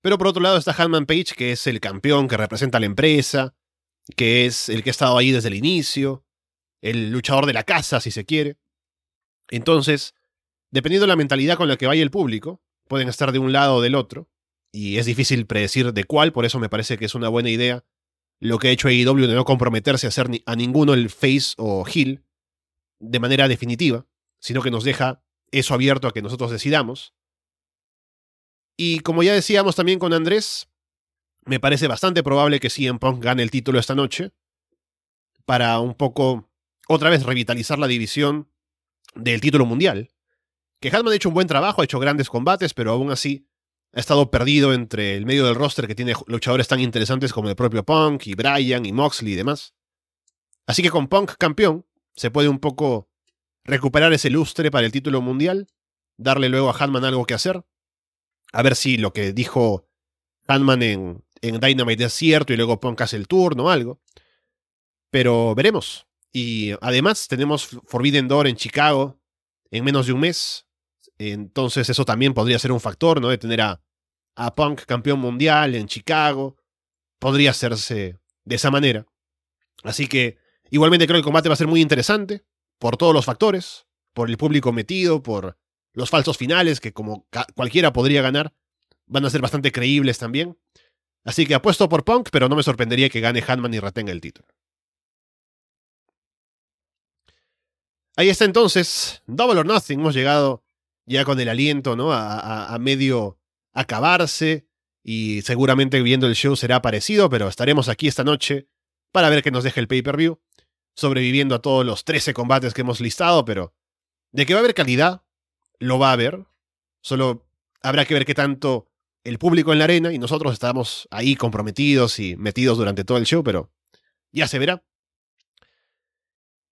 Pero por otro lado está Hanman Page, que es el campeón que representa a la empresa, que es el que ha estado ahí desde el inicio, el luchador de la casa, si se quiere. Entonces, dependiendo de la mentalidad con la que vaya el público, pueden estar de un lado o del otro, y es difícil predecir de cuál, por eso me parece que es una buena idea lo que ha hecho AEW de no comprometerse a hacer a ninguno el face o heel de manera definitiva, sino que nos deja eso abierto a que nosotros decidamos. Y como ya decíamos también con Andrés, me parece bastante probable que CM Punk gane el título esta noche para un poco otra vez revitalizar la división del título mundial. Que Hatman ha hecho un buen trabajo, ha hecho grandes combates, pero aún así ha estado perdido entre el medio del roster que tiene luchadores tan interesantes como el propio Punk y Bryan y Moxley y demás. Así que con Punk campeón se puede un poco recuperar ese lustre para el título mundial, darle luego a Hanman algo que hacer, a ver si lo que dijo Hanman en, en Dynamite es cierto y luego Punk hace el turno o algo. Pero veremos. Y además tenemos Forbidden Door en Chicago en menos de un mes. Entonces eso también podría ser un factor, ¿no? De tener a, a Punk campeón mundial en Chicago. Podría hacerse de esa manera. Así que igualmente creo que el combate va a ser muy interesante por todos los factores, por el público metido, por los falsos finales que como cualquiera podría ganar, van a ser bastante creíbles también. Así que apuesto por Punk, pero no me sorprendería que gane Hanman y retenga el título. Ahí está entonces, Double or Nothing. Hemos llegado ya con el aliento, ¿no? A, a, medio acabarse. Y seguramente viendo el show será parecido, pero estaremos aquí esta noche para ver qué nos deja el pay-per-view. Sobreviviendo a todos los 13 combates que hemos listado, pero de que va a haber calidad, lo va a haber. Solo habrá que ver qué tanto el público en la arena y nosotros estamos ahí comprometidos y metidos durante todo el show, pero ya se verá.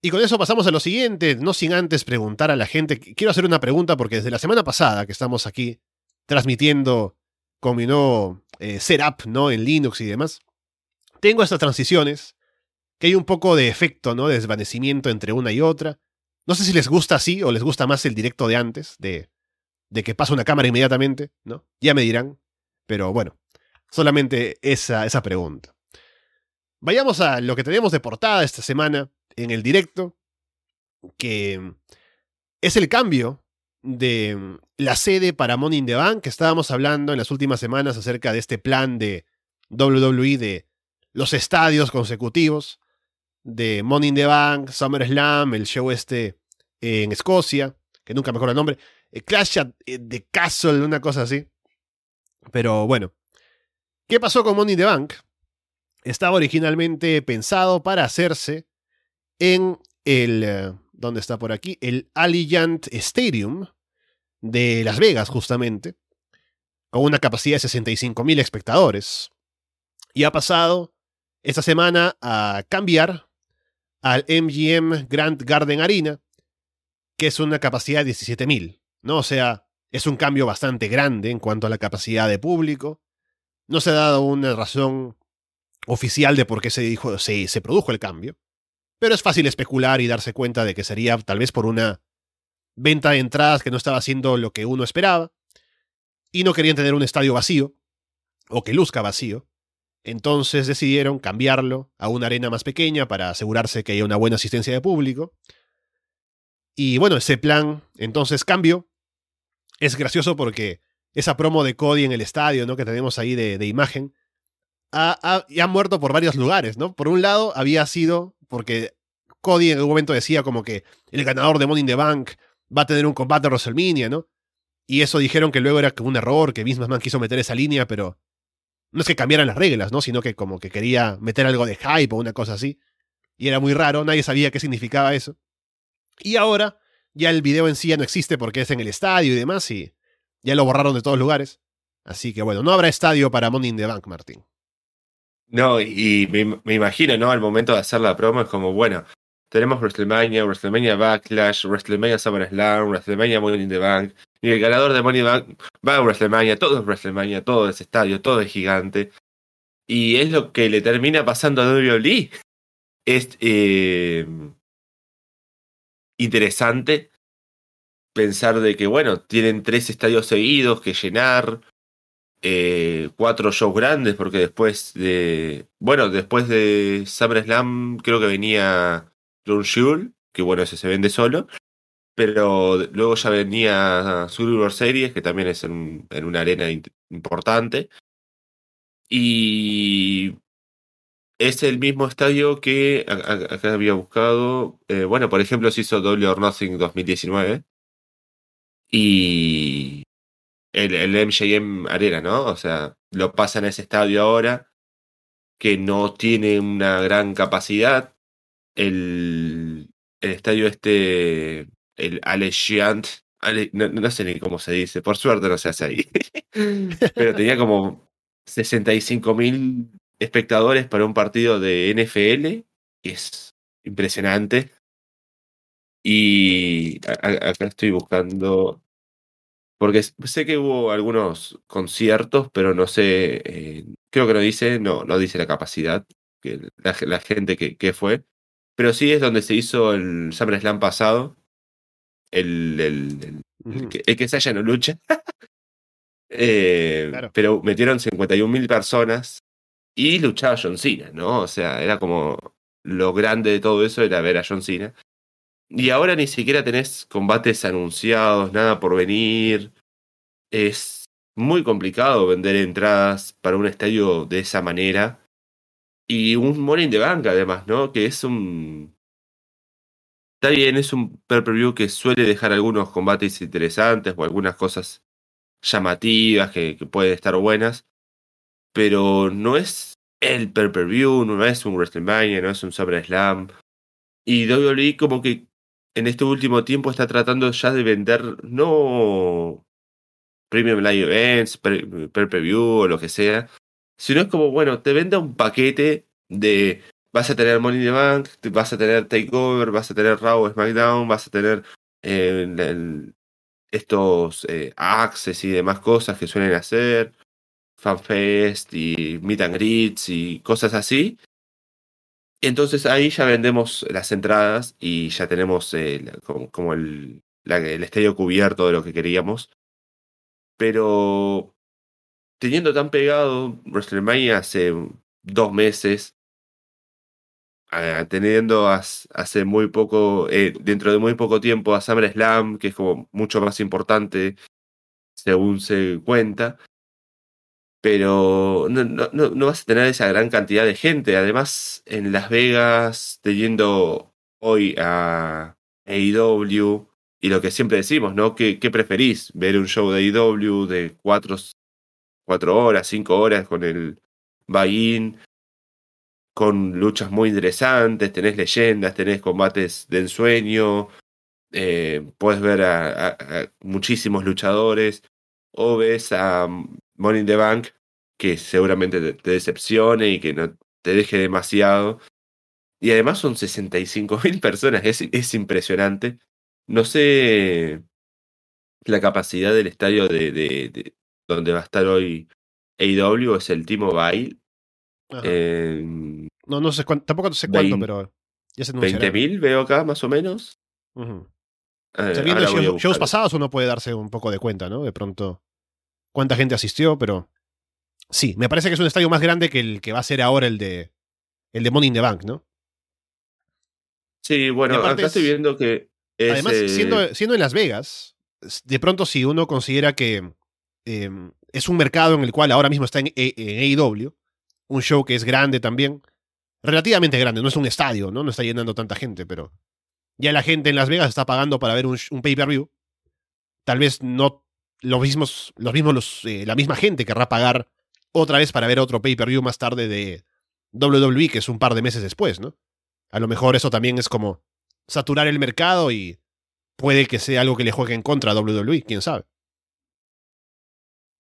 Y con eso pasamos a lo siguiente, no sin antes preguntar a la gente. Quiero hacer una pregunta porque desde la semana pasada que estamos aquí transmitiendo nuevo eh, setup, ¿no? En Linux y demás, tengo estas transiciones que hay un poco de efecto, ¿no? De desvanecimiento entre una y otra. No sé si les gusta así o les gusta más el directo de antes, de, de que pasa una cámara inmediatamente, ¿no? Ya me dirán. Pero bueno, solamente esa, esa pregunta. Vayamos a lo que tenemos de portada esta semana en el directo, que es el cambio de la sede para Money in the Bank, que estábamos hablando en las últimas semanas acerca de este plan de WWE de los estadios consecutivos, de Money in the Bank, SummerSlam, el show este en Escocia, que nunca me acuerdo el nombre, eh, Clash the eh, Castle, una cosa así. Pero bueno, ¿qué pasó con Money in the Bank? Estaba originalmente pensado para hacerse en el, eh, ¿dónde está por aquí? El Alliant Stadium de Las Vegas, justamente, con una capacidad de 65.000 espectadores. Y ha pasado esta semana a cambiar al MGM Grand Garden Arena, que es una capacidad de 17.000, ¿no? O sea, es un cambio bastante grande en cuanto a la capacidad de público. No se ha dado una razón oficial de por qué se, dijo, se, se produjo el cambio. Pero es fácil especular y darse cuenta de que sería tal vez por una venta de entradas que no estaba haciendo lo que uno esperaba y no querían tener un estadio vacío o que luzca vacío. Entonces decidieron cambiarlo a una arena más pequeña para asegurarse que haya una buena asistencia de público. Y bueno, ese plan entonces cambió. Es gracioso porque esa promo de Cody en el estadio, ¿no? Que tenemos ahí de, imagen, ha, ha, muerto por varios lugares, ¿no? Por un lado, había sido porque Cody en algún momento decía como que el ganador de Money the Bank va a tener un combate a WrestleMania, ¿no? Y eso dijeron que luego era un error, que Vince McMahon quiso meter esa línea, pero no es que cambiaran las reglas, ¿no? Sino que como que quería meter algo de hype o una cosa así. Y era muy raro, nadie sabía qué significaba eso. Y ahora ya el video en sí ya no existe porque es en el estadio y demás, y ya lo borraron de todos lugares. Así que bueno, no habrá estadio para Money the Bank, Martín. No, y me, imagino, ¿no? Al momento de hacer la promo es como, bueno, tenemos WrestleMania, WrestleMania Backlash, WrestleMania SummerSlam, WrestleMania Money in the Bank, y el ganador de Money in the Bank va a WrestleMania, todo es WrestleMania, todo es estadio, todo es gigante. Y es lo que le termina pasando a WWE. Es eh, interesante pensar de que, bueno, tienen tres estadios seguidos que llenar, eh, cuatro shows grandes, porque después de. Bueno, después de SummerSlam creo que venía John Shule, que bueno, ese se vende solo. Pero luego ya venía Survivor Series, que también es en, una arena importante. Y es el mismo estadio que acá había buscado. Eh, bueno, por ejemplo, se hizo Double or Nothing 2019. Y el, el MJM Arena, ¿no? O sea, lo pasan a ese estadio ahora, que no tiene una gran capacidad. El, el estadio este, el Allegiant, no, sé ni cómo se dice, por suerte no se hace ahí. Pero tenía como 65 mil espectadores para un partido de NFL, que es impresionante. Y acá estoy buscando porque sé que hubo algunos conciertos, pero no sé, eh, creo que no dice, no, no dice la capacidad, que la, gente que, que, fue. Pero sí es donde se hizo el SummerSlam pasado, el, el, el, que, el que se haya no lucha. Eh, Claro. Pero metieron 51.000 personas y luchaba John Cena, ¿no? O sea, era como lo grande de todo eso era ver a John Cena. Y ahora ni siquiera tenés combates anunciados, nada por venir. Es muy complicado vender entradas para un estadio de esa manera. Y un Money in the Bank, además, ¿no? Que es un. Está bien, es un pay-per-view que suele dejar algunos combates interesantes o algunas cosas llamativas que, que pueden estar buenas. Pero no es el pay-per-view, no es un WrestleMania, no es un SummerSlam. Y WWE como que en este último tiempo está tratando ya de vender no Premium Live Events, per- pay-per-view o lo que sea, sino es como, bueno, te vende un paquete de vas a tener Money in the Bank, vas a tener Takeover, vas a tener Raw, SmackDown, vas a tener eh, estos eh, access y demás cosas que suelen hacer, FanFest y Meet and Greets y cosas así. Entonces ahí ya vendemos las entradas y ya tenemos eh, como, el, la- el estadio cubierto de lo que queríamos. Pero teniendo tan pegado WrestleMania hace dos meses, teniendo hace muy poco, eh, dentro de muy poco tiempo a SummerSlam, que es como mucho más importante según se cuenta, pero no, no, no, vas a tener esa gran cantidad de gente. Además, en Las Vegas, teniendo hoy a AEW y lo que siempre decimos, ¿no? ¿Qué, qué preferís? ¿Ver un show de AEW de cuatro, cuatro horas, cinco horas con el buy-in? Con luchas muy interesantes, tenés leyendas, tenés combates de ensueño, eh, puedes ver a, a- a muchísimos luchadores, o ves a Money in the Bank, que seguramente te, te decepcione y que no te deje demasiado. Y además son 65 mil personas, es, es impresionante. No sé la capacidad del estadio de, de- de donde va a estar hoy AEW, es el T-Mobile. Ajá. Eh, no, no sé cuánto, tampoco sé cuánto, pero ya se anunciará. 20.000 veo acá, más o menos. Eh, ahora voy a shows, pasados uno puede darse un poco de cuenta, ¿no? De pronto, cuánta gente asistió, pero sí, me parece que es un estadio más grande que el que va a ser ahora el de el de Money in the Bank, ¿no? Sí, bueno, acá es- estoy viendo que es, Además, eh, siendo, siendo en Las Vegas, de pronto si uno considera que eh, es un mercado en el cual ahora mismo está en, E- en AEW, un show que es grande también, relativamente grande, no es un estadio, ¿no? No está llenando tanta gente, pero ya la gente en Las Vegas está pagando para ver un, un pay-per-view. Tal vez no los mismos, los mismos los, eh, la misma gente querrá pagar otra vez para ver otro pay-per-view más tarde de WWE, que es un par de meses después, ¿no? A lo mejor eso también es como saturar el mercado y puede que sea algo que le juegue en contra a WWE, quién sabe.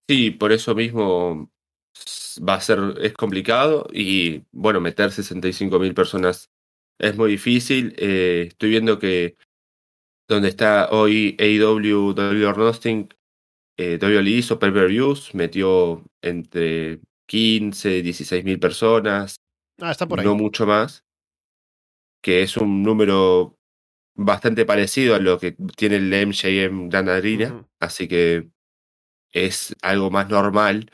Sí, por eso mismo va a ser, es complicado y bueno, meter 65 mil personas es muy difícil. Eh, estoy viendo que donde está hoy AEW, Nothing, eh, WWE hizo pay-per-views, metió entre 15, 16 mil personas, Ah, está por ahí. no mucho más, que es un número bastante parecido a lo que tiene el MJM Grand Arena, así que es algo más normal.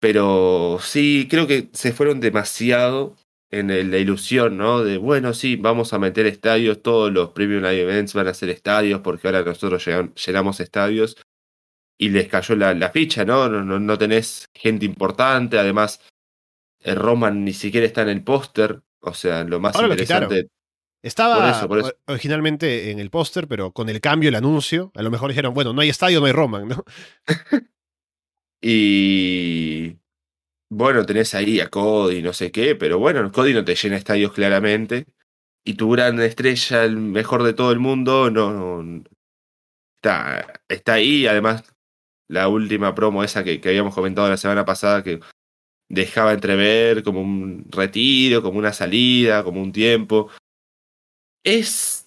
Pero sí, creo que se fueron demasiado en el- la ilusión, ¿no? De, bueno, sí, vamos a meter estadios, todos los Premium Live Events van a ser estadios, porque ahora nosotros llenamos estadios. Y les cayó la, la ficha, ¿no? No, no, no tenés gente importante, además, eh, Roman ni siquiera está en el póster. O sea, lo más Ahora lo. Estaba Por eso, por eso. originalmente en el póster, pero con el cambio, el anuncio, a lo mejor dijeron, bueno, no hay estadio, no hay Roman, ¿no? Y bueno, tenés ahí a Cody, no sé qué, pero bueno, Cody no te llena estadios claramente. Y tu gran estrella, el mejor de todo el mundo, no, no- está, está ahí. Además, la última promo esa que, que habíamos comentado la semana pasada, que dejaba entrever como un retiro, como una salida, como un tiempo. Es,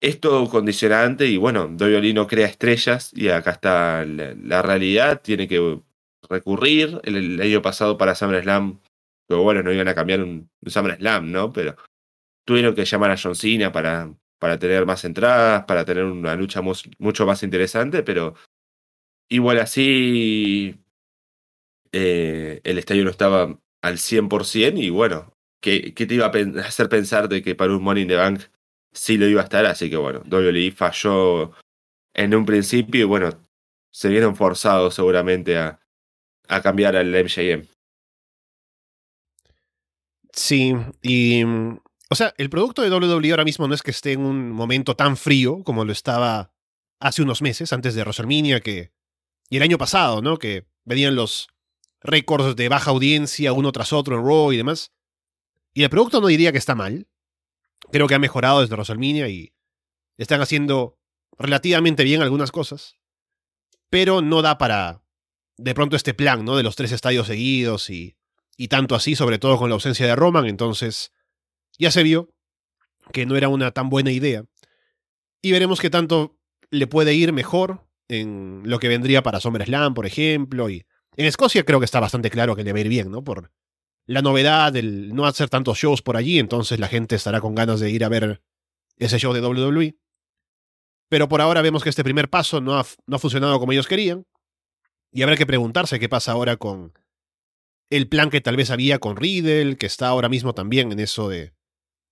es todo condicionante y bueno, WWE no crea estrellas y acá está la, realidad, tiene que recurrir. El, el año pasado para SummerSlam, pero bueno, no iban a cambiar un, un SummerSlam, ¿no? Pero tuvieron que llamar a John Cena para, para tener más entradas, para tener una lucha mucho más interesante, pero igual así eh, el estadio no estaba al 100% y bueno, ¿qué, ¿qué, te iba a hacer pensar de que para un Money in the Bank sí lo iba a estar? Así que bueno, WWE falló en un principio y bueno, se vieron forzados seguramente a, a cambiar al MJM. Sí, y o sea, el producto de WWE ahora mismo no es que esté en un momento tan frío como lo estaba hace unos meses, antes de WrestleMania, que. Y el año pasado, ¿no? Que venían los récords de baja audiencia uno tras otro en Raw y demás. Y el producto no diría que está mal. Creo que ha mejorado desde WrestleMania y están haciendo relativamente bien algunas cosas. Pero no da para. De pronto este plan, ¿no? De los tres estadios seguidos y. Y tanto así, sobre todo con la ausencia de Roman. Entonces ya se vio que no era una tan buena idea. Y veremos qué tanto le puede ir mejor en lo que vendría para SummerSlam, por ejemplo. Y en Escocia creo que está bastante claro que le va a ir bien, ¿no? Por la novedad del no hacer tantos shows por allí, entonces la gente estará con ganas de ir a ver ese show de WWE. Pero por ahora vemos que este primer paso no ha, no ha funcionado como ellos querían. Y habrá que preguntarse qué pasa ahora con el plan que tal vez había con Riddle, que está ahora mismo también en eso de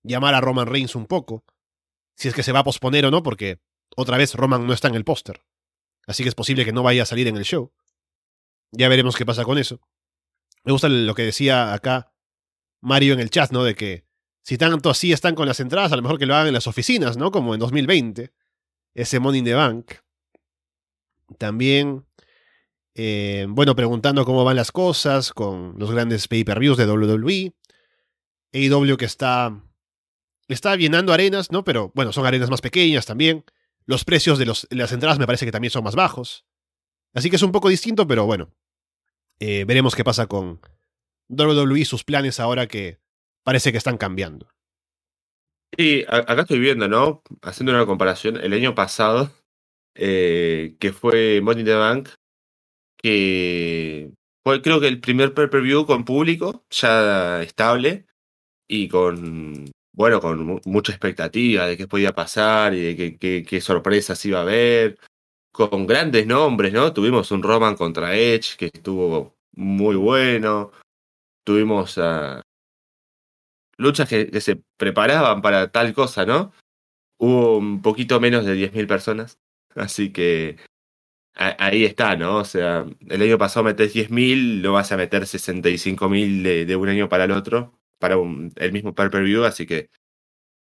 llamar a Roman Reigns un poco, si es que se va a posponer o no, porque otra vez Roman no está en el póster. Así que es posible que no vaya a salir en el show. Ya veremos qué pasa con eso. Me gusta lo que decía acá Mario en el chat, ¿no? De que si tanto así están con las entradas, a lo mejor que lo hagan en las oficinas, ¿no? Como en 2020. Ese Money in the Bank. También, eh, bueno, preguntando cómo van las cosas con los grandes pay-per-views de WWE. AEW que está está llenando arenas, ¿no? Pero bueno, son arenas más pequeñas también. Los precios de, las entradas me parece que también son más bajos. Así que es un poco distinto, pero bueno. Eh, veremos qué pasa con WWE, sus planes ahora que parece que están cambiando. Sí, acá estoy viendo, ¿no? Haciendo una comparación, el año pasado, eh, que fue Money in the Bank, que fue creo que el primer pay-per-view con público ya estable y con bueno, con mucha expectativa de qué podía pasar y de qué, sorpresas iba a haber, con grandes nombres, ¿no? Tuvimos un Roman contra Edge que estuvo muy bueno, tuvimos uh, luchas que, que, se preparaban para tal cosa, ¿no? Hubo un poquito menos de 10.000 personas, así que ahí está, ¿no? O sea, el año pasado metes 10.000, lo vas a meter 65.000 de, de un año para el otro para el mismo pay per view, así que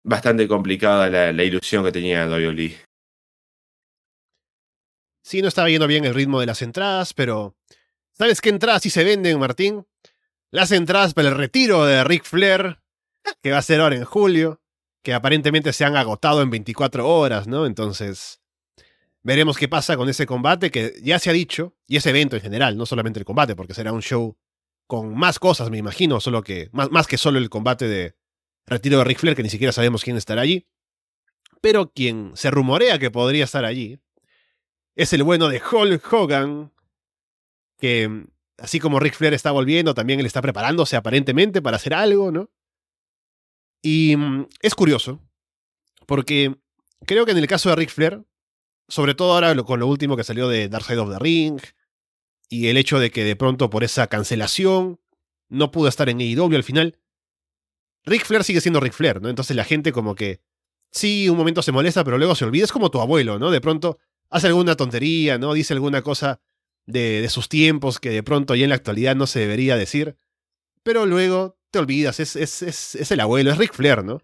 bastante complicada la, ilusión que tenía WWE. Sí, no estaba yendo bien el ritmo de las entradas, pero ¿sabes qué entradas sí se venden, Martín? Las entradas para el retiro de Ric Flair, que va a ser ahora en julio, que aparentemente se han agotado en 24 horas, ¿no? Entonces, veremos qué pasa con ese combate que ya se ha dicho, y ese evento en general, no solamente el combate, porque será un show con más cosas, me imagino, solo que más, más que solo el combate de retiro de Ric Flair, que ni siquiera sabemos quién estará allí. Pero quien se rumorea que podría estar allí es el bueno de Hulk Hogan, que así como Ric Flair está volviendo, también él está preparándose aparentemente para hacer algo, ¿no? Y mm, es curioso, porque creo que en el caso de Ric Flair, sobre todo ahora con lo último que salió de Dark Side of the Ring, y el hecho de que de pronto por esa cancelación no pudo estar en AEW al final. Ric Flair sigue siendo Ric Flair, ¿no? Entonces la gente como que sí, un momento se molesta, pero luego se olvida. Es como tu abuelo, ¿no? De pronto hace alguna tontería, ¿no? Dice alguna cosa de, de sus tiempos que de pronto ya en la actualidad no se debería decir. Pero luego te olvidas, es, es, es, es el abuelo, es Ric Flair, ¿no?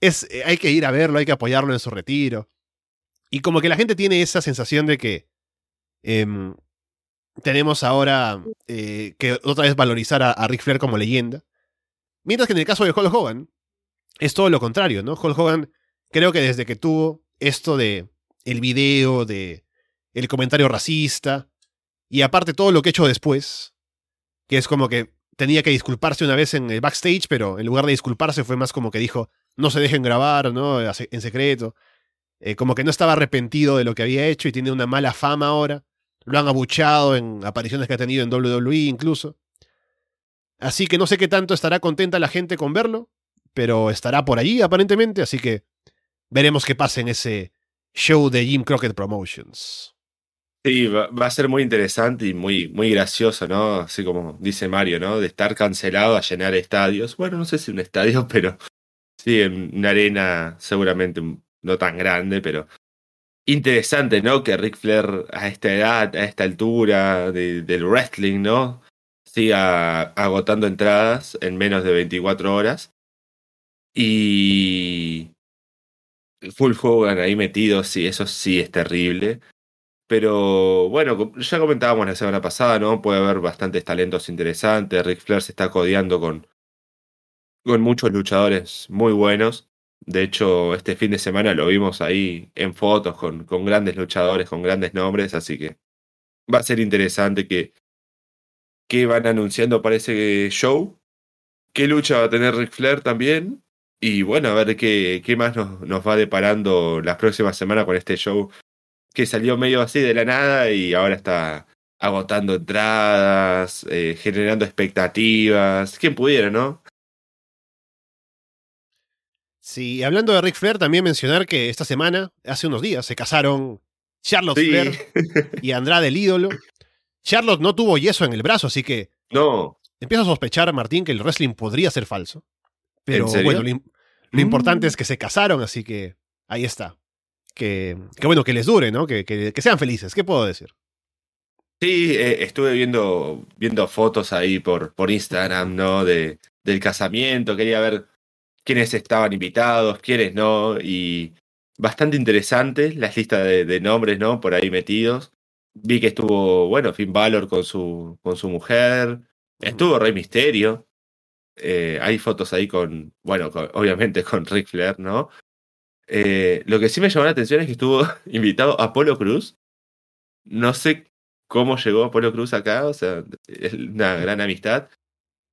Es, eh, hay que ir a verlo, hay que apoyarlo en su retiro. Y como que la gente tiene esa sensación de que eh, tenemos ahora eh, que otra vez valorizar a, a, Ric Flair como leyenda. Mientras que en el caso de Hulk Hogan, es todo lo contrario, ¿no? Hulk Hogan, creo que desde que tuvo esto de el video, de el comentario racista, y aparte todo lo que he hecho después, que es como que tenía que disculparse una vez en el backstage, pero en lugar de disculparse fue más como que dijo, no se dejen grabar, ¿no? En secreto. Eh, como que no estaba arrepentido de lo que había hecho y tiene una mala fama ahora. Lo han abuchado en apariciones que ha tenido en WWE incluso. Así que no sé qué tanto estará contenta la gente con verlo, pero estará por allí aparentemente, así que veremos qué pasa en ese show de Jim Crockett Promotions. Sí, va, a ser muy interesante y muy, muy gracioso, ¿no? Así como dice Mario, ¿no? De estar cancelado a llenar estadios. Bueno, no sé si un estadio, pero sí, en una arena seguramente no tan grande, pero interesante, ¿no? Que Ric Flair a esta edad, a esta altura del wrestling, ¿no? Siga agotando entradas en menos de 24 horas. Y Full Hogan ahí metido, sí, eso sí es terrible. Pero bueno, ya comentábamos la semana pasada, ¿no? Puede haber bastantes talentos interesantes. Ric Flair se está codeando con, con muchos luchadores muy buenos. De hecho, este fin de semana lo vimos ahí en fotos con, con grandes luchadores, con grandes nombres, así que va a ser interesante que, que van anunciando para ese show. ¿Qué lucha va a tener Ric Flair también? Y bueno, a ver qué, qué más nos, nos va deparando las próximas semanas con este show que salió medio así de la nada y ahora está agotando entradas, eh, generando expectativas. ¿Quién pudiera, no? Sí, hablando de Ric Flair, también mencionar que esta semana, hace unos días, se casaron Charlotte Flair y Andrade el ídolo. Charlotte no tuvo yeso en el brazo, así que. No. Empiezo a sospechar, Martín, que el wrestling podría ser falso. Pero bueno, lo, importante mm. es que se casaron, así que ahí está que, bueno, que les dure, ¿no? Que, que, sean felices. ¿Qué puedo decir? Sí, eh, estuve viendo, viendo fotos ahí por, por Instagram, ¿no? De, del casamiento. Quería ver quiénes estaban invitados, quiénes no. Y bastante interesante las listas de, nombres, ¿no? Por ahí metidos. Vi que estuvo, bueno, Finn Balor con su, con su mujer. Estuvo Rey Misterio. Eh, hay fotos ahí con, bueno, obviamente con Ric Flair, ¿no? Eh, lo que sí me llamó la atención es que estuvo invitado Apolo Cruz. No sé cómo llegó Apolo Cruz acá, o sea, es una gran amistad.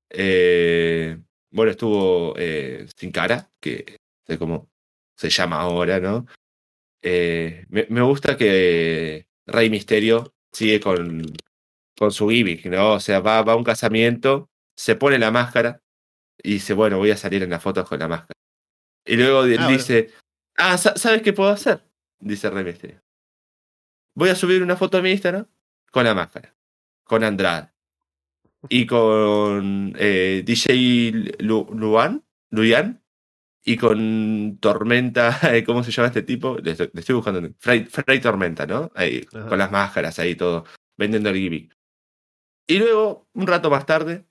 Eh, bueno, estuvo eh, Sin Cara, que sé cómo se llama ahora, ¿no? Me, me, gusta que Rey Misterio sigue con, con su gimmick, ¿no? O sea, va, va a un casamiento, se pone la máscara y dice, bueno, voy a salir en las fotos con la máscara. Y luego ah, dice, Ah, ¿sabes qué puedo hacer? Dice Rey Misterio. Voy a subir una foto a mi Instagram con la máscara, con Andrade y con eh, DJ Luan, Luyan y con Tormenta, ¿cómo se llama este tipo? Le estoy, buscando. Frey, Tormenta, ¿no? Ahí, con las máscaras, ahí todo, vendiendo el gimmick. Y luego, un rato más tarde,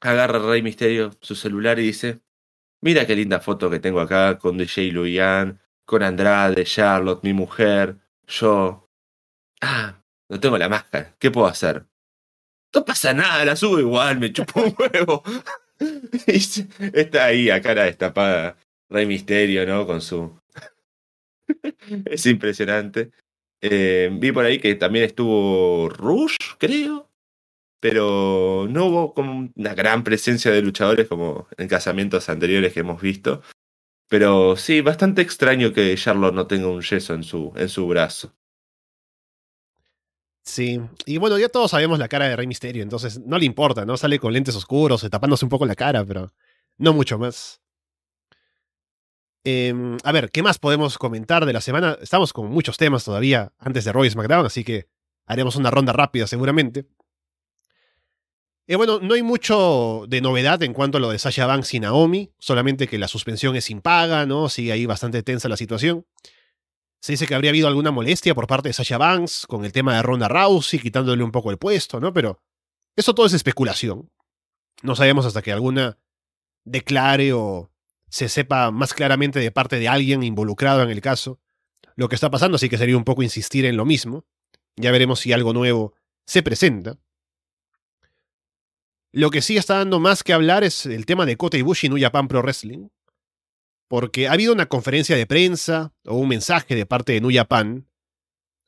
agarra Rey Misterio su celular y dice: Mira qué linda foto que tengo acá con DJ Luian, con Andrade, Charlotte, mi mujer, yo. Ah, no tengo la máscara. ¿Qué puedo hacer? No pasa nada, la subo igual, me chupo un huevo. Está ahí a cara destapada Rey Misterio, ¿no? Con su. es impresionante. Eh, vi por ahí que también estuvo Rush, creo pero no hubo como una gran presencia de luchadores como en casamientos anteriores que hemos visto. Pero sí, bastante extraño que Charlotte no tenga un yeso en su, en su brazo. Sí, y bueno, ya todos sabemos la cara de Rey Misterio, entonces no le importa, ¿no? Sale con lentes oscuros, tapándose un poco la cara, pero no mucho más. Em, a ver, ¿qué más podemos comentar de la semana? Estamos con muchos temas todavía antes de Roy SmackDown, así que haremos una ronda rápida seguramente. Eh, bueno, no hay mucho de novedad en cuanto a lo de Sasha Banks y Naomi, solamente que la suspensión es impaga, ¿no? Sigue ahí bastante tensa la situación. Se dice que habría habido alguna molestia por parte de Sasha Banks con el tema de Ronda Rousey, quitándole un poco el puesto, ¿no? Pero eso todo es especulación. No sabemos hasta que alguna declare o se sepa más claramente de parte de alguien involucrado en el caso lo que está pasando, así que sería un poco insistir en lo mismo. Ya veremos si algo nuevo se presenta. Lo que sí está dando más que hablar es el tema de Kota Ibushi y New Pro Wrestling. Porque ha habido una conferencia de prensa o un mensaje de parte de New Japan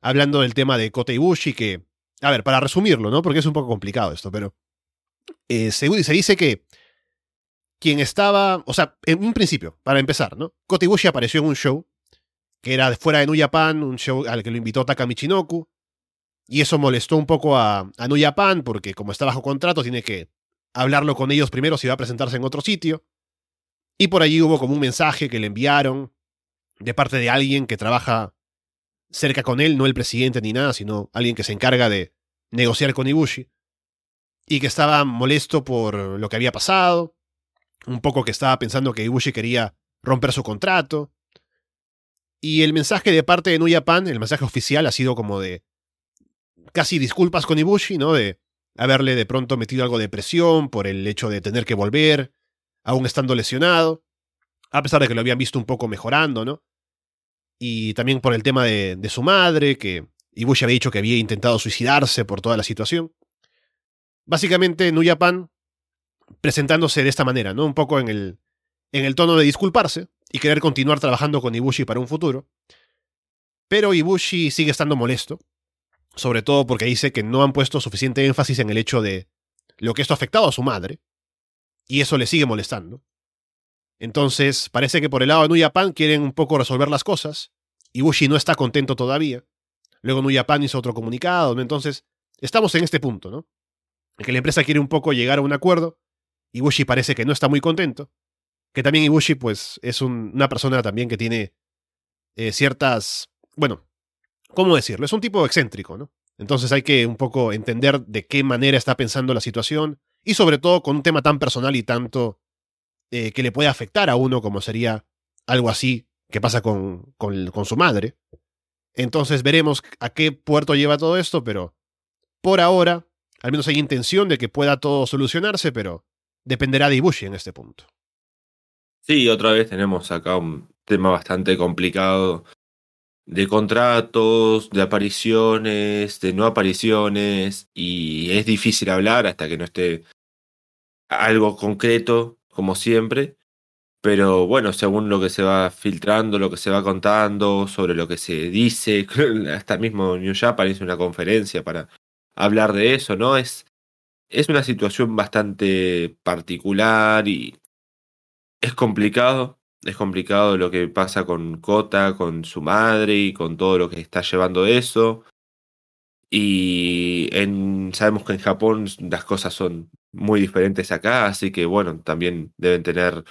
hablando del tema de Kota Ibushi que, a ver, para resumirlo, ¿no? Porque es un poco complicado esto, pero eh, se, se, dice que quien estaba, o sea, en un principio, para empezar, ¿no? Kota Ibushi apareció en un show que era fuera de New Japan, un show al que lo invitó Taka Michinoku, y eso molestó un poco a, a Japan porque como está bajo contrato tiene que hablarlo con ellos primero si va a presentarse en otro sitio. Y por allí hubo como un mensaje que le enviaron de parte de alguien que trabaja cerca con él, no el presidente ni nada, sino alguien que se encarga de negociar con Ibushi, y que estaba molesto por lo que había pasado, un poco que estaba pensando que Ibushi quería romper su contrato, y el mensaje de parte de Nuyapan, el mensaje oficial, ha sido como de casi disculpas con Ibushi, ¿no? De haberle de pronto metido algo de presión por el hecho de tener que volver, aún estando lesionado, a pesar de que lo habían visto un poco mejorando, ¿no? Y también por el tema de, de su madre, que Ibushi había dicho que había intentado suicidarse por toda la situación. Básicamente, Nuyapan presentándose de esta manera, ¿no? Un poco en el, en el tono de disculparse y querer continuar trabajando con Ibushi para un futuro. Pero Ibushi sigue estando molesto sobre todo porque dice que no han puesto suficiente énfasis en el hecho de lo que esto ha afectado a su madre, y eso le sigue molestando. Entonces, parece que por el lado de Nuyapan quieren un poco resolver las cosas, y Bushi no está contento todavía. Luego Nuyapan hizo otro comunicado. Entonces, estamos en este punto, ¿no? En que la empresa quiere un poco llegar a un acuerdo, y Bushi parece que no está muy contento, que también Ibushi, pues, es una persona también que tiene eh, ciertas, bueno, ¿cómo decirlo? Es un tipo excéntrico, ¿no? Entonces hay que un poco entender de qué manera está pensando la situación y sobre todo con un tema tan personal y tanto eh, que le puede afectar a uno como sería algo así que pasa con, con, con su madre. Entonces veremos a qué puerto lleva todo esto, pero por ahora, al menos hay intención de que pueda todo solucionarse, pero dependerá de Ibushi en este punto. Sí, otra vez tenemos acá un tema bastante complicado de contratos, de apariciones, de no apariciones, y es difícil hablar hasta que no esté algo concreto, como siempre. Pero bueno, según lo que se va filtrando, lo que se va contando, sobre lo que se dice, hasta mismo New Japan hizo una conferencia para hablar de eso, ¿no? Es, es una situación bastante particular y es complicado es complicado lo que pasa con Kota, con su madre y con todo lo que está llevando eso. Y en, sabemos que en Japón las cosas son muy diferentes acá, así que bueno, también deben tener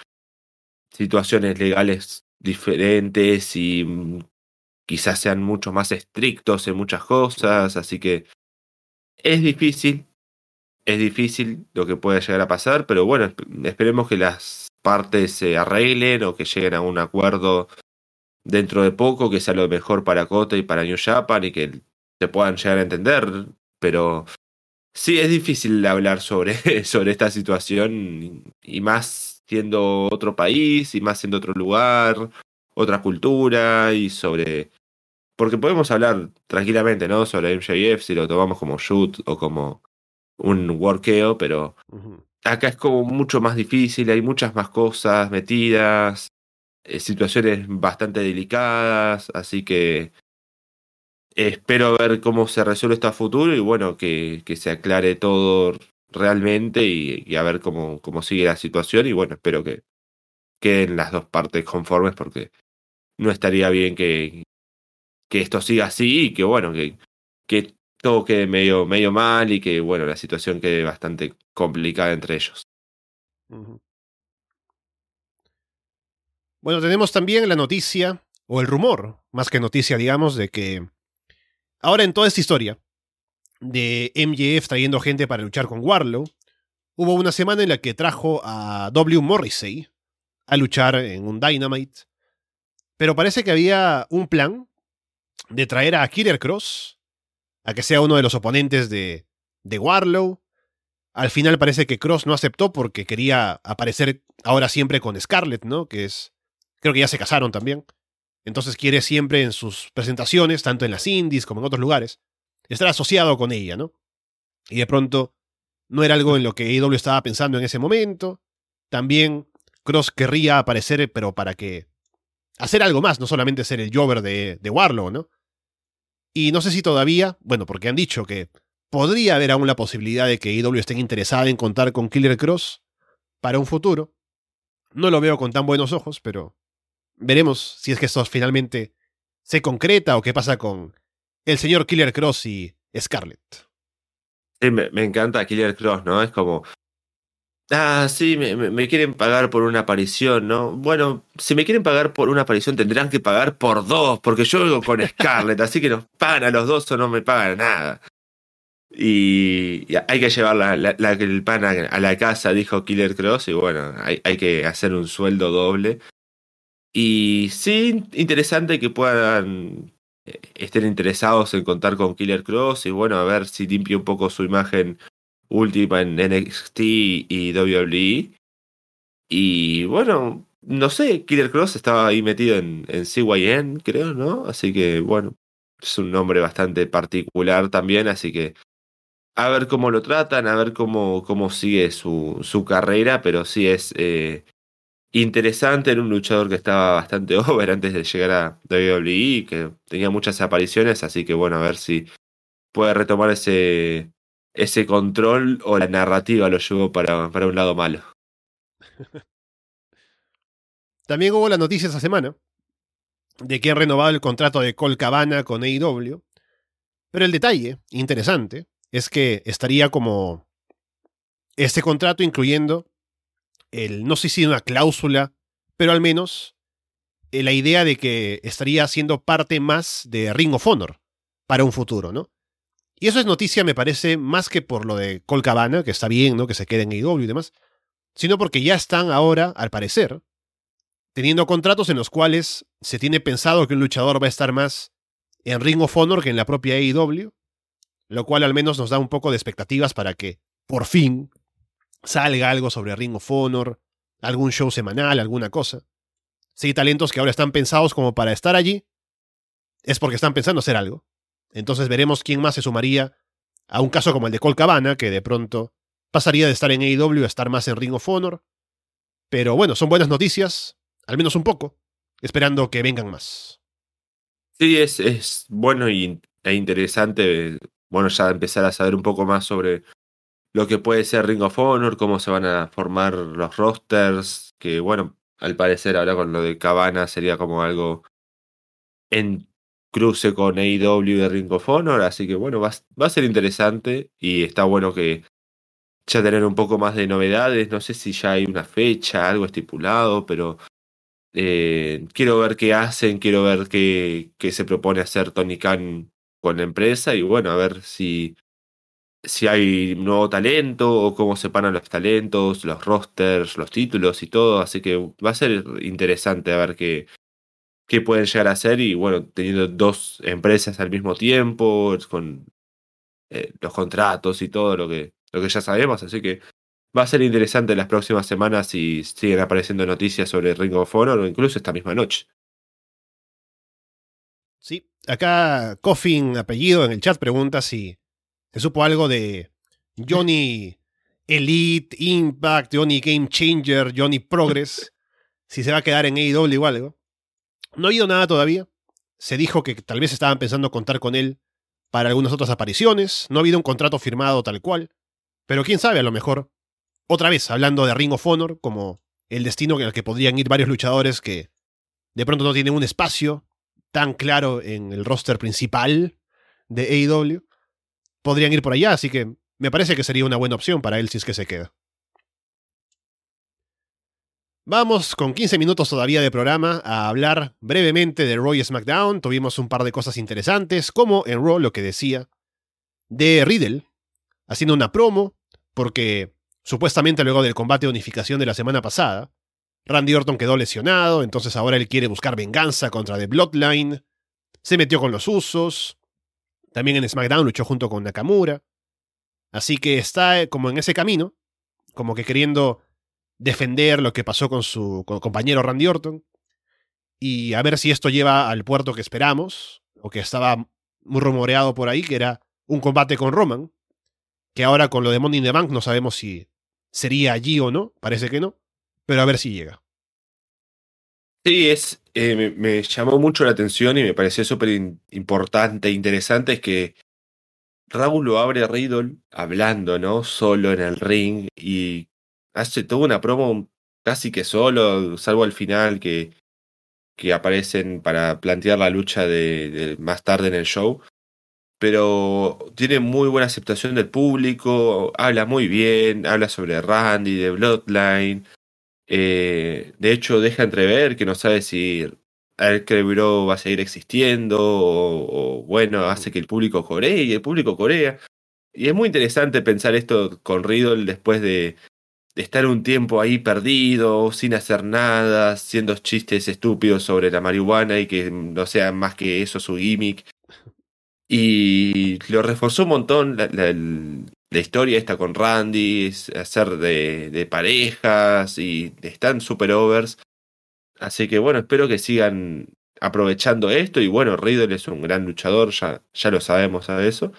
situaciones legales diferentes y mm, quizás sean mucho más estrictos en muchas cosas, así que es difícil, es difícil lo que pueda llegar a pasar, pero bueno, esperemos que las partes se arreglen o que lleguen a un acuerdo dentro de poco, que sea lo mejor para Kota y para New Japan y que se puedan llegar a entender. Pero sí es difícil hablar sobre, sobre esta situación y más siendo otro país y más siendo otro lugar, otra cultura y sobre... Porque podemos hablar tranquilamente, ¿no? Sobre MJF si lo tomamos como shoot o como un workeo, pero acá es como mucho más difícil, hay muchas más cosas metidas, eh, situaciones bastante delicadas, así que espero ver cómo se resuelve esto a futuro y bueno, que, se aclare todo realmente y, a ver cómo, cómo sigue la situación y bueno, espero que queden las dos partes conformes porque no estaría bien que, que esto siga así y que bueno, que todo quede medio, medio mal y que, bueno, la situación quede bastante complicada entre ellos. Bueno, tenemos también la noticia, o el rumor, más que noticia, digamos, de que ahora en toda esta historia de MJF trayendo gente para luchar con Warlow, hubo una semana en la que trajo a W. Morrissey a luchar en un Dynamite, pero parece que había un plan de traer a Killer Cross a que sea uno de los oponentes de, de Warlow. Al final parece que Cross no aceptó porque quería aparecer ahora siempre con Scarlett, ¿no? Que es. Creo que ya se casaron también. Entonces quiere siempre en sus presentaciones, tanto en las indies como en otros lugares, estar asociado con ella, ¿no? Y de pronto no era algo en lo que AEW estaba pensando en ese momento. También Cross querría aparecer, pero para que. hacer algo más, no solamente ser el Jover de, de Warlow, ¿no? Y no sé si todavía, bueno, porque han dicho que podría haber aún la posibilidad de que IW esté interesada en contar con Killer Cross para un futuro. No lo veo con tan buenos ojos, pero veremos si es que esto finalmente se concreta o qué pasa con el señor Killer Cross y Scarlett. Sí, me encanta Killer Cross, ¿no? Es como Ah, sí, me, quieren pagar por una aparición, ¿no? Bueno, si me quieren pagar por una aparición tendrán que pagar por dos, porque yo vengo con Scarlett, así que nos pagan a los dos o no me pagan nada. Y, hay que llevar la, la- el pan a, a la casa, dijo Killer Cross, y bueno, hay, hay que hacer un sueldo doble. Y sí, interesante que puedan eh, estén interesados en contar con Killer Cross y bueno, a ver si limpia un poco su imagen última en NXT y WWE. Y bueno, no sé, Killer Cross estaba ahí metido en, en CYN, creo, ¿no? Así que bueno, es un nombre bastante particular también, así que a ver cómo lo tratan, a ver cómo, cómo sigue su, su carrera, pero sí es eh, interesante, era un luchador que estaba bastante over antes de llegar a WWE, que tenía muchas apariciones, así que bueno, a ver si puede retomar ese, ese control o la narrativa lo llevó para, para un lado malo. También hubo la noticia esta semana de que han renovado el contrato de Cole Cabana con AEW. Pero el detalle, interesante, es que estaría como este contrato incluyendo el, no sé si una cláusula, pero al menos eh, la idea de que estaría siendo parte más de Ring of Honor para un futuro, ¿no? Y eso es noticia, me parece, más que por lo de Cole Cabana, que está bien, ¿no? Que se quede en AEW y demás, sino porque ya están ahora, al parecer, teniendo contratos en los cuales se tiene pensado que un luchador va a estar más en Ring of Honor que en la propia AEW, lo cual al menos nos da un poco de expectativas para que por fin salga algo sobre Ring of Honor, algún show semanal, alguna cosa. Si hay talentos que ahora están pensados como para estar allí, es porque están pensando hacer algo. Entonces veremos quién más se sumaría a un caso como el de Cole Cabana, que de pronto pasaría de estar en AEW a estar más en Ring of Honor. Pero bueno, son buenas noticias, al menos un poco, esperando que vengan más. Sí, es, es bueno e interesante, bueno, ya empezar a saber un poco más sobre lo que puede ser Ring of Honor, cómo se van a formar los rosters, que bueno, al parecer ahora con lo de Cabana sería como algo en cruce con AEW de Ring of Honor, así que bueno, va, va a ser interesante y está bueno que ya tener un poco más de novedades, no sé si ya hay una fecha, algo estipulado, pero eh, quiero ver qué hacen, quiero ver qué, se propone hacer Tony Khan con la empresa y bueno, a ver si, si hay nuevo talento o cómo separan los talentos, los rosters, los títulos y todo, así que va a ser interesante a ver qué, qué pueden llegar a hacer y bueno, teniendo dos empresas al mismo tiempo, con eh, los contratos y todo lo que, lo que ya sabemos, así que va a ser interesante las próximas semanas si siguen apareciendo noticias sobre Ring of Honor o incluso esta misma noche. Sí, acá Coffin, apellido, en el chat pregunta si se supo algo de Johnny Elite, Impact, Johnny Game Changer, Johnny Progress, si se va a quedar en AEW o algo. No ha habido nada todavía. Se dijo que tal vez estaban pensando contar con él para algunas otras apariciones. No ha habido un contrato firmado tal cual. Pero quién sabe, a lo mejor. Otra vez, hablando de Ring of Honor, como el destino al que podrían ir varios luchadores que de pronto no tienen un espacio tan claro en el roster principal de AEW, podrían ir por allá, así que me parece que sería una buena opción para él si es que se queda. Vamos con 15 minutos todavía de programa a hablar brevemente de Raw y SmackDown. Tuvimos un par de cosas interesantes, como en Raw lo que decía de Riddle, haciendo una promo, porque supuestamente luego del combate de unificación de la semana pasada, Randy Orton quedó lesionado, entonces ahora él quiere buscar venganza contra The Bloodline. Se metió con los usos. También en SmackDown luchó junto con Nakamura. Así que está como en ese camino, como que queriendo defender lo que pasó con su compañero Randy Orton. Y a ver si esto lleva al puerto que esperamos, o que estaba muy rumoreado por ahí, que era un combate con Roman. Que ahora con lo de Money in the Bank no sabemos si sería allí o no, parece que no pero a ver si llega. Sí, es, eh, me, me, llamó mucho la atención y me pareció súper importante e interesante es que Raúl lo abre a Riddle hablando, ¿no? Solo en el ring y hace toda una promo casi que solo, salvo al final que, que aparecen para plantear la lucha de, de más tarde en el show. pero tiene muy buena aceptación del público, habla muy bien, habla sobre Randy, de Bloodline. Eh, de hecho, deja entrever que no sabe si el Bro va a seguir existiendo o, bueno, hace que el público coree y el público corea. Y es muy interesante pensar esto con Riddle después de, de estar un tiempo ahí perdido, sin hacer nada, haciendo chistes estúpidos sobre la marihuana y que no sea más que eso su gimmick. Y lo reforzó un montón la, la, historia esta con Randy, hacer de, de parejas y están super overs. Así que bueno, espero que sigan aprovechando esto. Y bueno, Riddle es un gran luchador, ya, ya lo sabemos a eso.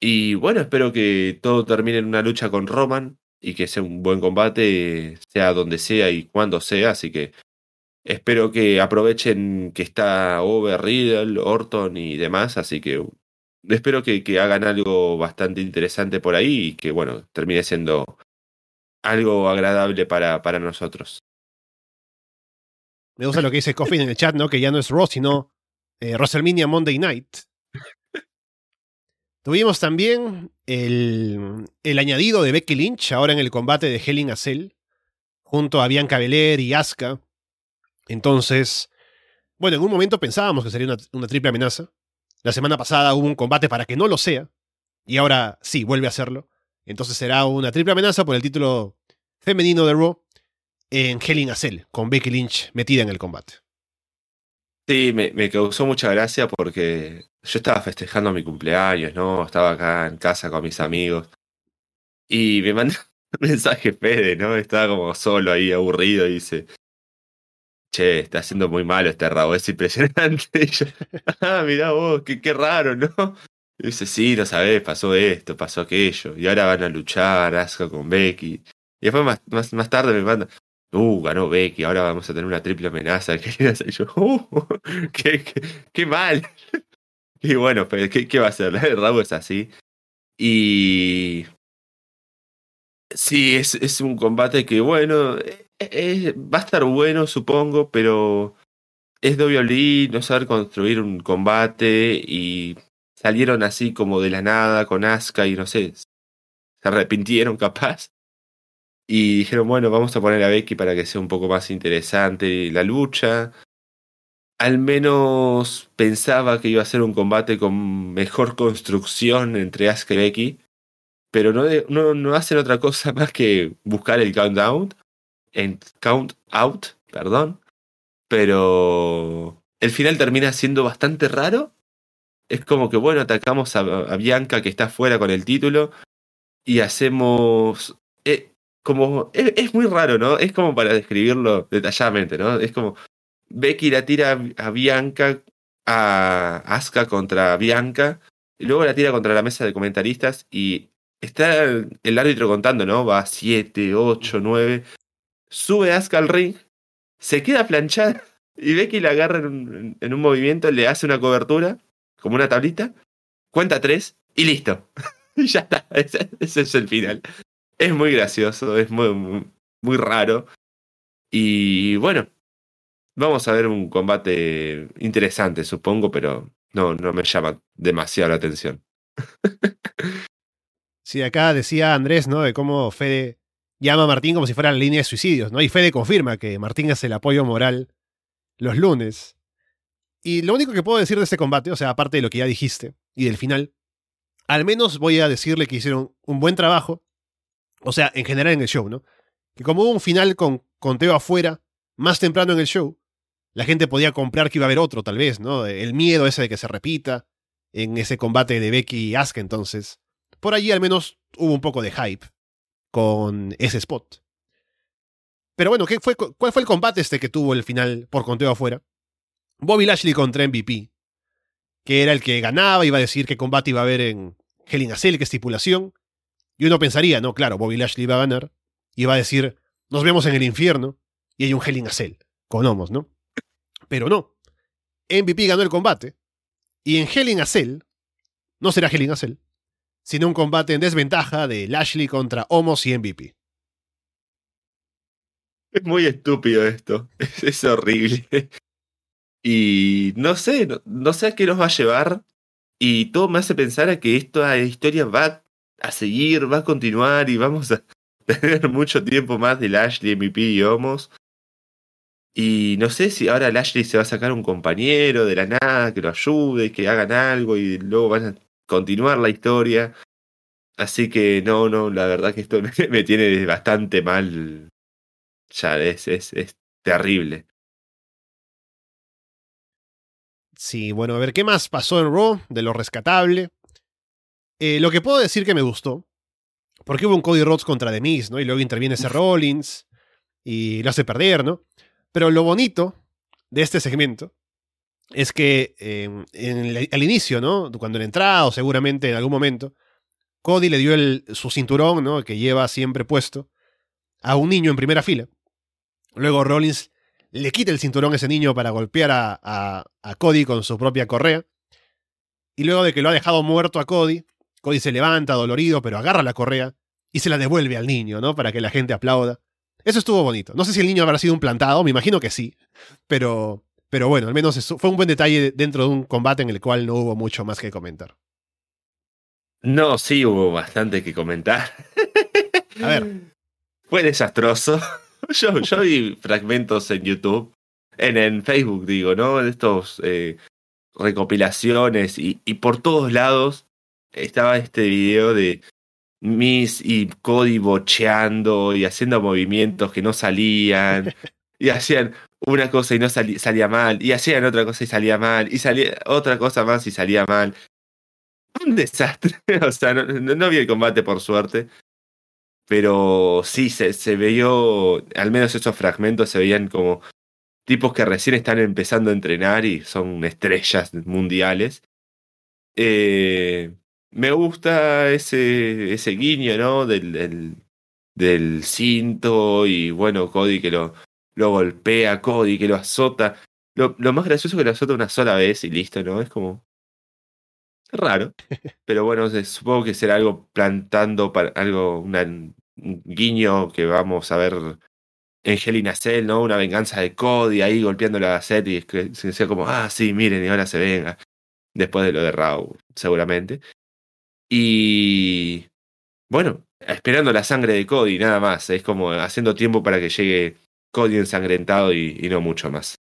Y bueno, espero que todo termine en una lucha con Roman y que sea un buen combate, sea donde sea y cuando sea. Así que Espero que aprovechen que está Over, Riddle, Orton y demás, así que espero que, que, hagan algo bastante interesante por ahí y que, bueno, termine siendo algo agradable para, para nosotros. Me gusta lo que dice Coffin en el chat, ¿no? Que ya no es Raw, sino eh, Monday Night. Tuvimos también el, añadido de Becky Lynch ahora en el combate de Helen a junto a Bianca Belair y Asuka entonces, bueno, en un momento pensábamos que sería una, triple amenaza. La semana pasada hubo un combate para que no lo sea. Y ahora sí, vuelve a hacerlo. Entonces será una triple amenaza por el título femenino de Raw en Hell in a Cell, con Becky Lynch metida en el combate. Sí, me, causó mucha gracia porque yo estaba festejando mi cumpleaños, ¿no? Estaba acá en casa con mis amigos. Y me mandó un mensaje Fede, ¿no? Estaba como solo ahí, aburrido, y dice, che, está haciendo muy malo este rabo, es impresionante. Y yo, ah, mirá vos, qué, qué raro, ¿no? Y dice, sí, no sabés, pasó esto, pasó aquello, y ahora van a luchar, Asuka con Becky. Y después más, más, más tarde me manda, uh, ganó Becky, ahora vamos a tener una triple amenaza. Y yo, uh, qué, qué, qué mal. Y bueno, pues, ¿qué, ¿qué va a hacer? El rabo es así. Y Sí, es, es un combate que, bueno, eh, va a estar bueno, supongo, pero es WWE no saber construir un combate y salieron así como de la nada con Asuka y no sé, se arrepintieron capaz. Y dijeron, bueno, vamos a poner a Becky para que sea un poco más interesante la lucha. Al menos pensaba que iba a ser un combate con mejor construcción entre Asuka y Becky pero no, no, hacen otra cosa más que buscar el countdown, en count out, perdón, pero el final termina siendo bastante raro. Es como que, bueno, atacamos a, Bianca que está fuera con el título y hacemos... Eh, como es, muy raro, ¿no? Es como para describirlo detalladamente, ¿no? Es como Becky la tira a Bianca, a Asuka contra Bianca, y luego la tira contra la mesa de comentaristas y está el árbitro contando, ¿no? Va 7, 8, 9. Sube Asuka al ring, se queda planchada y Becky la agarra en un, en un movimiento, le hace una cobertura, como una tablita, cuenta 3 y listo. y ya está, ese, es el final. Es muy gracioso, es muy, muy, muy raro. Y bueno, vamos a ver un combate interesante, supongo, pero no, no me llama demasiado la atención. Sí, acá decía Andrés, ¿no? De cómo Fede llama a Martín como si fuera la línea de suicidios, ¿no? Y Fede confirma que Martín es el apoyo moral los lunes. Y lo único que puedo decir de este combate, o sea, aparte de lo que ya dijiste y del final, al menos voy a decirle que hicieron un buen trabajo, o sea, en general en el show, ¿no? Que como hubo un final con conteo afuera, más temprano en el show, la gente podía comprar que iba a haber otro, tal vez, ¿no? El miedo ese de que se repita en ese combate de Becky y Asuka, entonces por allí al menos hubo un poco de hype con ese spot. Pero bueno, ¿qué fue, ¿cuál fue el combate este que tuvo el final por conteo afuera? Bobby Lashley contra MVP, que era el que ganaba, iba a decir qué combate iba a haber en Hell in a Cell, qué estipulación. Y uno pensaría, no, claro, Bobby Lashley iba a ganar, iba a decir, nos vemos en el infierno, y hay un Hell in a Cell, con homos, ¿no? Pero no. MVP ganó el combate, y en Hell in a Cell, no será Hell in a Cell, sino un combate en desventaja de Lashley contra Homos y MVP. Es muy estúpido esto, es, horrible. Y no sé, no, sé a qué nos va a llevar. Y todo me hace pensar a que esta historia va a seguir, va a continuar y vamos a tener mucho tiempo más de Lashley, MVP y Homos. Y no sé si ahora Lashley se va a sacar un compañero de la nada que lo ayude, que hagan algo y luego van a continuar la historia. Así que no, no, la verdad que esto me, tiene bastante mal. Ya es, es, es terrible. Sí, bueno, a ver, ¿qué más pasó en Raw de lo rescatable? Eh, lo que puedo decir que me gustó, porque hubo un Cody Rhodes contra The Miz, ¿no? Y luego interviene ese Rollins y lo hace perder, ¿no? Pero lo bonito de este segmento es que eh, al inicio, ¿no? Cuando le entrado, seguramente en algún momento, Cody le dio el, su cinturón, ¿no? Que lleva siempre puesto, a un niño en primera fila. Luego Rollins le quita el cinturón a ese niño para golpear a, a, Cody con su propia correa. Y luego de que lo ha dejado muerto a Cody, Cody se levanta dolorido, pero agarra la correa y se la devuelve al niño, ¿no? Para que la gente aplauda. Eso estuvo bonito. No sé si el niño habrá sido un plantado, me imagino que sí. Pero, pero bueno, al menos fue un buen detalle dentro de un combate en el cual no hubo mucho más que comentar. No, sí hubo bastante que comentar. A ver. Fue desastroso. yo, yo vi fragmentos en YouTube, en, en Facebook digo, ¿no? De estos eh, recopilaciones y, y por todos lados estaba este video de Miss y Cody bocheando y haciendo movimientos que no salían. y hacían una cosa y no salía mal. Y hacían otra cosa y salía mal. Y salía otra cosa más y salía mal. Un desastre. o sea, no, no, vi el combate por suerte. Pero sí, se, se vio, al menos esos fragmentos se veían como tipos que recién están empezando a entrenar y son estrellas mundiales. Eh, me gusta ese, ese guiño, ¿no? Del, del, del, cinto y bueno, Cody que lo, lo golpea, Cody que lo azota. Lo, lo más gracioso es que lo azota una sola vez y listo, ¿no? Es como raro. Pero bueno, supongo que será algo plantando para algo, un guiño que vamos a ver en Hell in Cell, ¿no? Una venganza de Cody ahí golpeando la set y que se decía como, ah, sí, miren, y ahora se venga. Después de lo de Raw, seguramente. Y bueno, esperando la sangre de Cody, nada más. Es como haciendo tiempo para que llegue Cody ensangrentado y, no mucho más.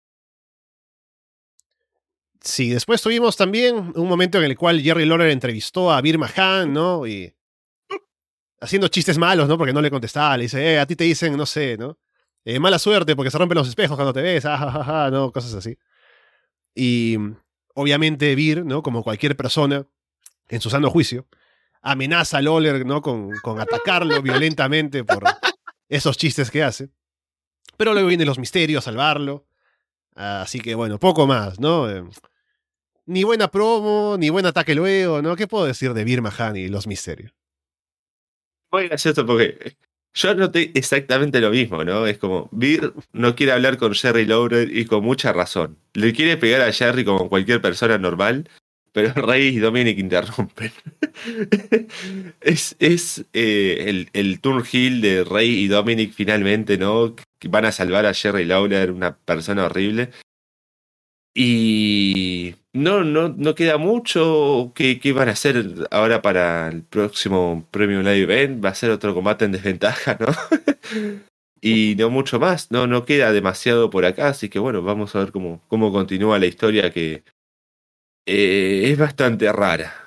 Sí, después tuvimos también un momento en el cual Jerry Lawler entrevistó a Bir Mahan, ¿no? Y haciendo chistes malos, ¿no? Porque no le contestaba, le dice, eh, a ti te dicen, no sé, ¿no? Eh, mala suerte porque se rompen los espejos cuando te ves, ah, ¿no? Cosas así. Y obviamente Bir, ¿no? Como cualquier persona en su sano juicio, amenaza a Lawler, ¿no? Con, con atacarlo violentamente por esos chistes que hace. Pero luego vienen los misterios a salvarlo. Así que bueno, poco más, ¿no? Eh, ni buena promo, ni buen ataque luego, ¿no? ¿Qué puedo decir de Bir Mahan y los misterios? Muy gracioso porque yo noté exactamente lo mismo, ¿no? Es como, Bir no quiere hablar con Jerry Lawler y con mucha razón. Le quiere pegar a Jerry como cualquier persona normal, pero Rey y Dominic interrumpen. es es eh, el, el turn heel de Rey y Dominic finalmente, ¿no? Que van a salvar a Jerry Lawler, una persona horrible. Y no, no, no queda mucho. ¿Qué, ¿Qué, van a hacer ahora para el próximo Premium Live Event? Va a ser otro combate en desventaja, ¿no? y no mucho más. No, no queda demasiado por acá. Así que bueno, vamos a ver cómo, cómo continúa la historia que eh, es bastante rara.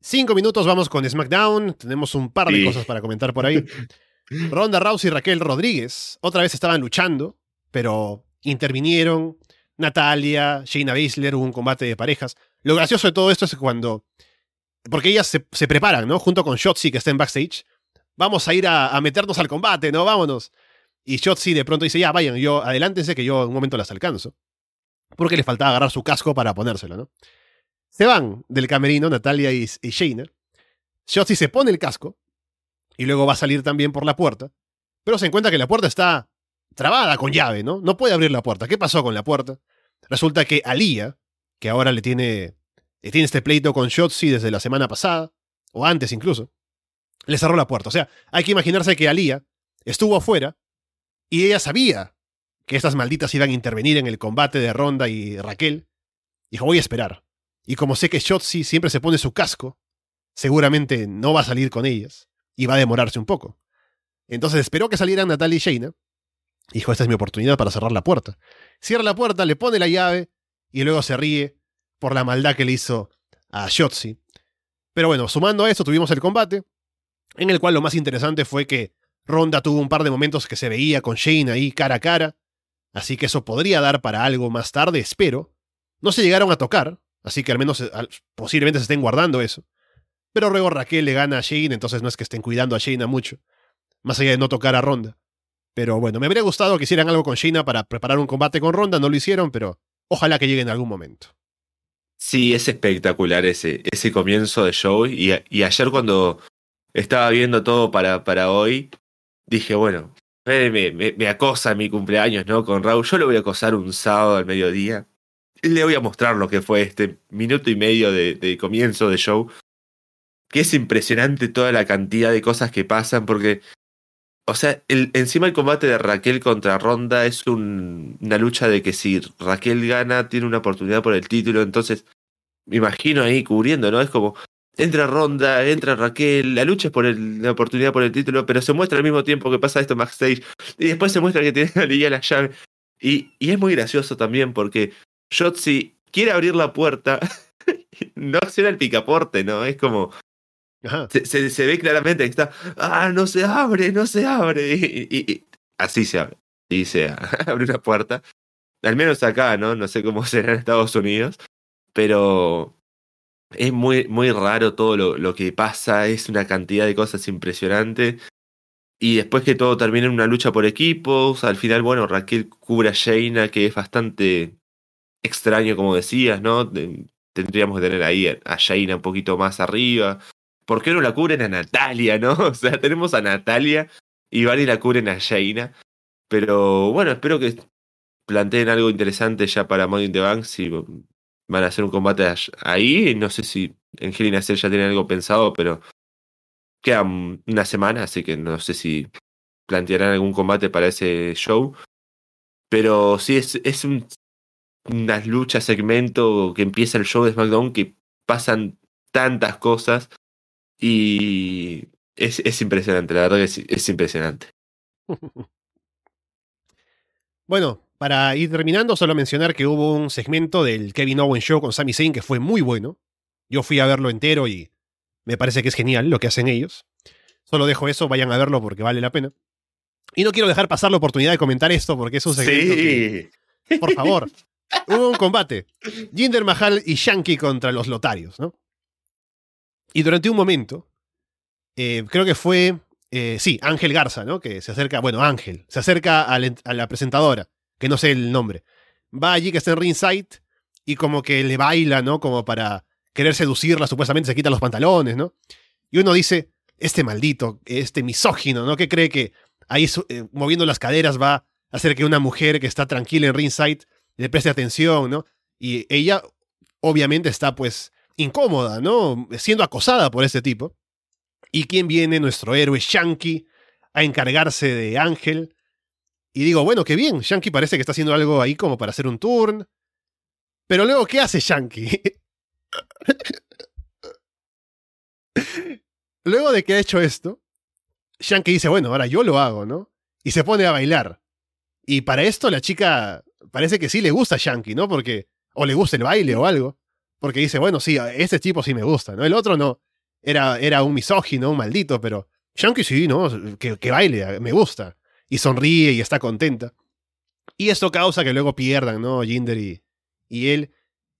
Cinco minutos, vamos con SmackDown. Tenemos un par de cosas para comentar por ahí. Ronda Rousey y Raquel Rodríguez otra vez estaban luchando, pero intervinieron. Natalia, Shayna Baszler, hubo un combate de parejas. Lo gracioso de todo esto es cuando. Porque ellas se, se preparan, ¿no? Junto con Shotzi, que está en backstage. Vamos a ir a, a, meternos al combate, ¿no? Vámonos. Y Shotzi de pronto dice: Ya, vayan, yo, adelántense que yo en un momento las alcanzo. Porque le faltaba agarrar su casco para ponérselo, ¿no? Se van del camerino Natalia y, y Shayna. Shotzi se pone el casco. Y luego va a salir también por la puerta. Pero se encuentra que la puerta está trabada con llave, ¿no? No puede abrir la puerta. ¿Qué pasó con la puerta? Resulta que Alía, que ahora le tiene, le tiene este pleito con Shotzi desde la semana pasada, o antes incluso, le cerró la puerta. O sea, hay que imaginarse que Alía estuvo afuera y ella sabía que estas malditas iban a intervenir en el combate de Ronda y Raquel. Dijo, voy a esperar. Y como sé que Shotzi siempre se pone su casco, seguramente no va a salir con ellas. Y va a demorarse un poco. Entonces esperó que salieran Natalia y Shayna. Dijo, esta es mi oportunidad para cerrar la puerta. Cierra la puerta, le pone la llave y luego se ríe por la maldad que le hizo a Shotzi. Pero bueno, sumando a eso, tuvimos el combate, en el cual lo más interesante fue que Ronda tuvo un par de momentos que se veía con Shane ahí cara a cara, así que eso podría dar para algo más tarde, espero. No se llegaron a tocar, así que al menos eh, posiblemente se estén guardando eso. Pero luego Raquel le gana a Shane, entononces no es que estén cuidando a Shane mucho, más allá de no tocar a Ronda. Pero bueno, me habría gustado que hicieran algo con Shayna para preparar un combate con Ronda, no lo hicieron, pero ojalá que llegue en algún momento. Sí, es espectacular ese, ese comienzo de show. Y, y ayer cuando estaba viendo todo para, para hoy, dije, bueno, me, me, acosa mi cumpleaños, ¿no? Con Raúl. Yo lo voy a acosar un sábado al mediodía. Le voy a mostrar lo que fue este minuto y medio de, comienzo de show. Que es impresionante toda la cantidad de cosas que pasan, porque o sea, encima el combate de Raquel contra Ronda es un, una lucha de que si Raquel gana, tiene una oportunidad por el título. Entonces, me imagino ahí cubriendo, ¿no? Es como, entra Ronda, entra Raquel, la lucha es por la oportunidad por el título, pero se muestra al mismo tiempo que pasa esto backstage. Y después se muestra que tiene la la llave. Y, y es muy gracioso también porque Shotzi quiere abrir la puerta, no acciona el picaporte, ¿no? Es como, se, se, ve claramente que está, ah, no se abre, no se abre. Y, así se abre. Y se abre una puerta. Al menos acá, ¿no? No sé cómo será en Estados Unidos. Pero es muy, muy raro todo lo, lo que pasa. Es una cantidad de cosas impresionante. Y después que todo termina en una lucha por equipos, al final, bueno, Raquel cubre a Shayna, que es bastante extraño, como decías, ¿no? Tendríamos que tener ahí a Shayna un poquito más arriba. ¿por qué no la cubren a Natalia, no? O sea, tenemos a Natalia y van y la cubren a Jaina. Pero bueno, espero que planteen algo interesante ya para Money in the Bank. Si van a hacer un combate ahí, no sé si Hell in ya tienen algo pensado, pero queda una semana, así que no sé si plantearán algún combate para ese show. Pero sí, es, es un, una lucha, segmento que empieza el show de SmackDown que pasan tantas cosas y es, es impresionante, la verdad que es impresionante. bueno, para ir terminando, solo mencionar que hubo un segmento del Kevin Owens Show con Sami Zayn que fue muy bueno. Yo fui a verlo entero y me parece que es genial lo que hacen ellos. Solo dejo eso, vayan a verlo porque vale la pena. Y no quiero dejar pasar la oportunidad de comentar esto porque es un segmento sí. que, por favor, hubo un combate. Jinder Mahal y Shanky contra los Lotarios, ¿no? Y durante un momento, eh, creo que fue, eh, sí, Ángel Garza, ¿no? Que se acerca, bueno, Ángel, se acerca a la, presentadora, que no sé el nombre. Va allí que está en ringside y como que le baila, ¿no? Como para querer seducirla, supuestamente se quita los pantalones, ¿no? Y uno dice, este maldito, este misógino, ¿no? Que cree que ahí eh, moviendo las caderas va a hacer que una mujer que está tranquila en ringside le preste atención, ¿no? Y ella obviamente está pues incómoda, ¿no? Siendo acosada por este tipo. ¿Y quién viene? Nuestro héroe Shanky a encargarse de Ángel. Y digo, bueno, qué bien, Shanky parece que está haciendo algo ahí como para hacer un turn. Pero luego, ¿qué hace Shanky? luego de que ha hecho esto, Shanky dice, bueno, ahora yo lo hago, ¿no? Y se pone a bailar. Y para esto la chica parece que sí le gusta Shanky, ¿no? Porque o le gusta el baile o algo. Porque dice, bueno, sí, este tipo sí me gusta, ¿no? El otro no. Era, era un misógino, un maldito, pero Shanky sí, ¿no? Que, que baile, me gusta. Y sonríe y está contenta. Y esto causa que luego pierdan, ¿no? Jinder y, y él.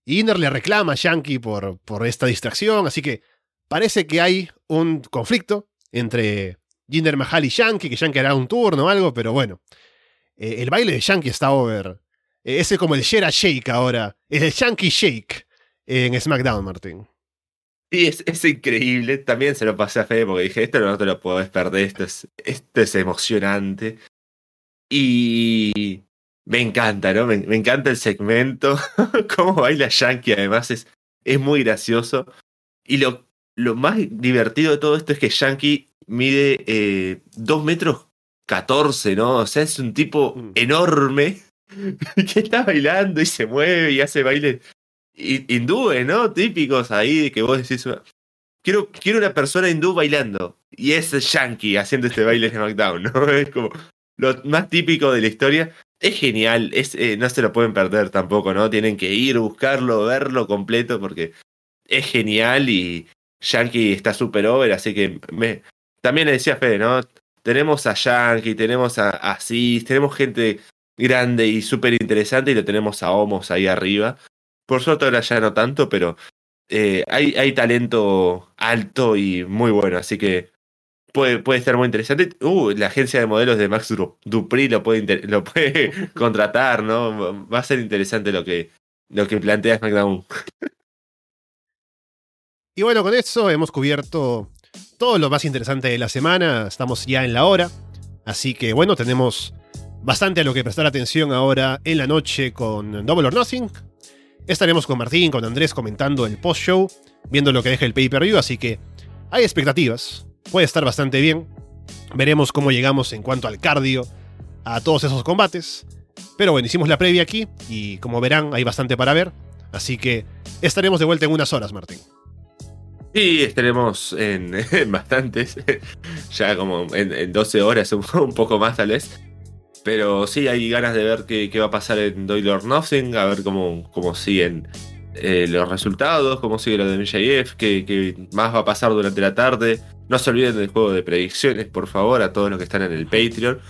Y Jinder le reclama a Shanky por, por esta distracción, así que parece que hay un conflicto entre Jinder Mahal y Shanky, que Shanky hará un turno o algo, pero bueno. Eh, el baile de Shanky está over. Eh, ese es como el Shera Shake ahora. Es el Shanky Shake en SmackDown, Martín. Sí, es, es, increíble. También se lo pasé a Fede porque dije, esto no te lo puedes perder, esto es, esto es emocionante. Y me encanta, ¿no? Me, encanta el segmento. Cómo baila Yankee, además, es, es muy gracioso. Y lo, lo más divertido de todo esto es que Yankee mide eh, 2 metros 14, ¿no? O sea, es un tipo mm. enorme que está bailando y se mueve y hace baile hindúes, ¿no? Típicos ahí que vos decís, quiero, quiero una persona hindú bailando. Y es Yankee haciendo este baile en SmackDown, ¿no? Es como lo más típico de la historia. Es genial, es, eh, no se lo pueden perder tampoco, ¿no? Tienen que ir, buscarlo, verlo completo porque es genial y Yankee está super over, así que me... También le decía Fede, ¿no? Tenemos a Yankee, tenemos a, a Cis, tenemos gente grande y súper interesante y lo tenemos a Homos ahí arriba. Por suerte ahora ya no tanto, pero eh, hay, hay talento alto y muy bueno, así que puede, puede estar muy interesante. Uh, la agencia de modelos de Max Dupri lo puede, lo puede contratar, ¿no? Va a ser interesante lo que, lo que plantea SmackDown. Y bueno, con eso hemos cubierto todo lo más interesante de la semana. Estamos ya en la hora. Así que bueno, tenemos bastante a lo que prestar atención ahora en la noche con Double or Nothing. Estaremos con Martín, con Andrés comentando el post-show, viendo lo que deja el pay-per-view, así que hay expectativas. Puede estar bastante bien. Veremos cómo llegamos en cuanto al cardio a todos esos combates. Pero bueno, hicimos la previa aquí y como verán hay bastante para ver. Así que estaremos de vuelta en unas horas, Martín. Sí, estaremos en, bastantes, ya como en, 12 horas, un, poco más tal vez. Pero sí, hay ganas de ver qué, va a pasar en Doyle or Nothing, a ver cómo, cómo siguen eh, los resultados, cómo sigue lo de MJF, qué, más va a pasar durante la tarde. No se olviden del juego de predicciones, por favor, a todos los que están en el Patreon.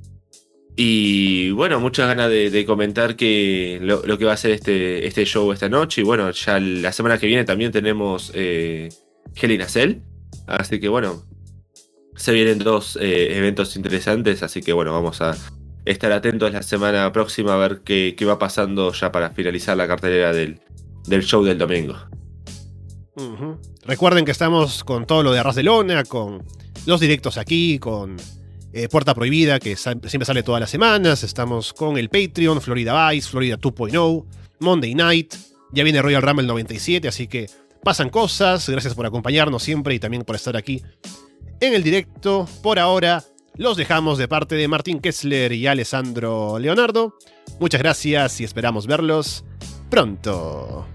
Y bueno, muchas ganas de, comentar que lo, que va a ser este, este show esta noche. Y bueno, ya la semana que viene también tenemos eh, Hell Cell. Así que bueno, se vienen dos eh, eventos interesantes. Así que bueno, vamos a, estar atentos la semana próxima a ver qué, va pasando ya para finalizar la cartelera del, del show del domingo. Recuerden que estamos con todo lo de Arras de Lona, con los directos aquí, con eh, Puerta Prohibida, que siempre sale todas las semanas. Estamos con el Patreon, Florida Vice, Florida 2.0, Monday Night. Ya viene Royal Rumble 97, así que pasan cosas. Gracias por acompañarnos siempre y también por estar aquí en el directo. Por ahora, los dejamos de parte de Martín Kessler y Alessandro Leonardo. Muchas gracias y esperamos verlos pronto.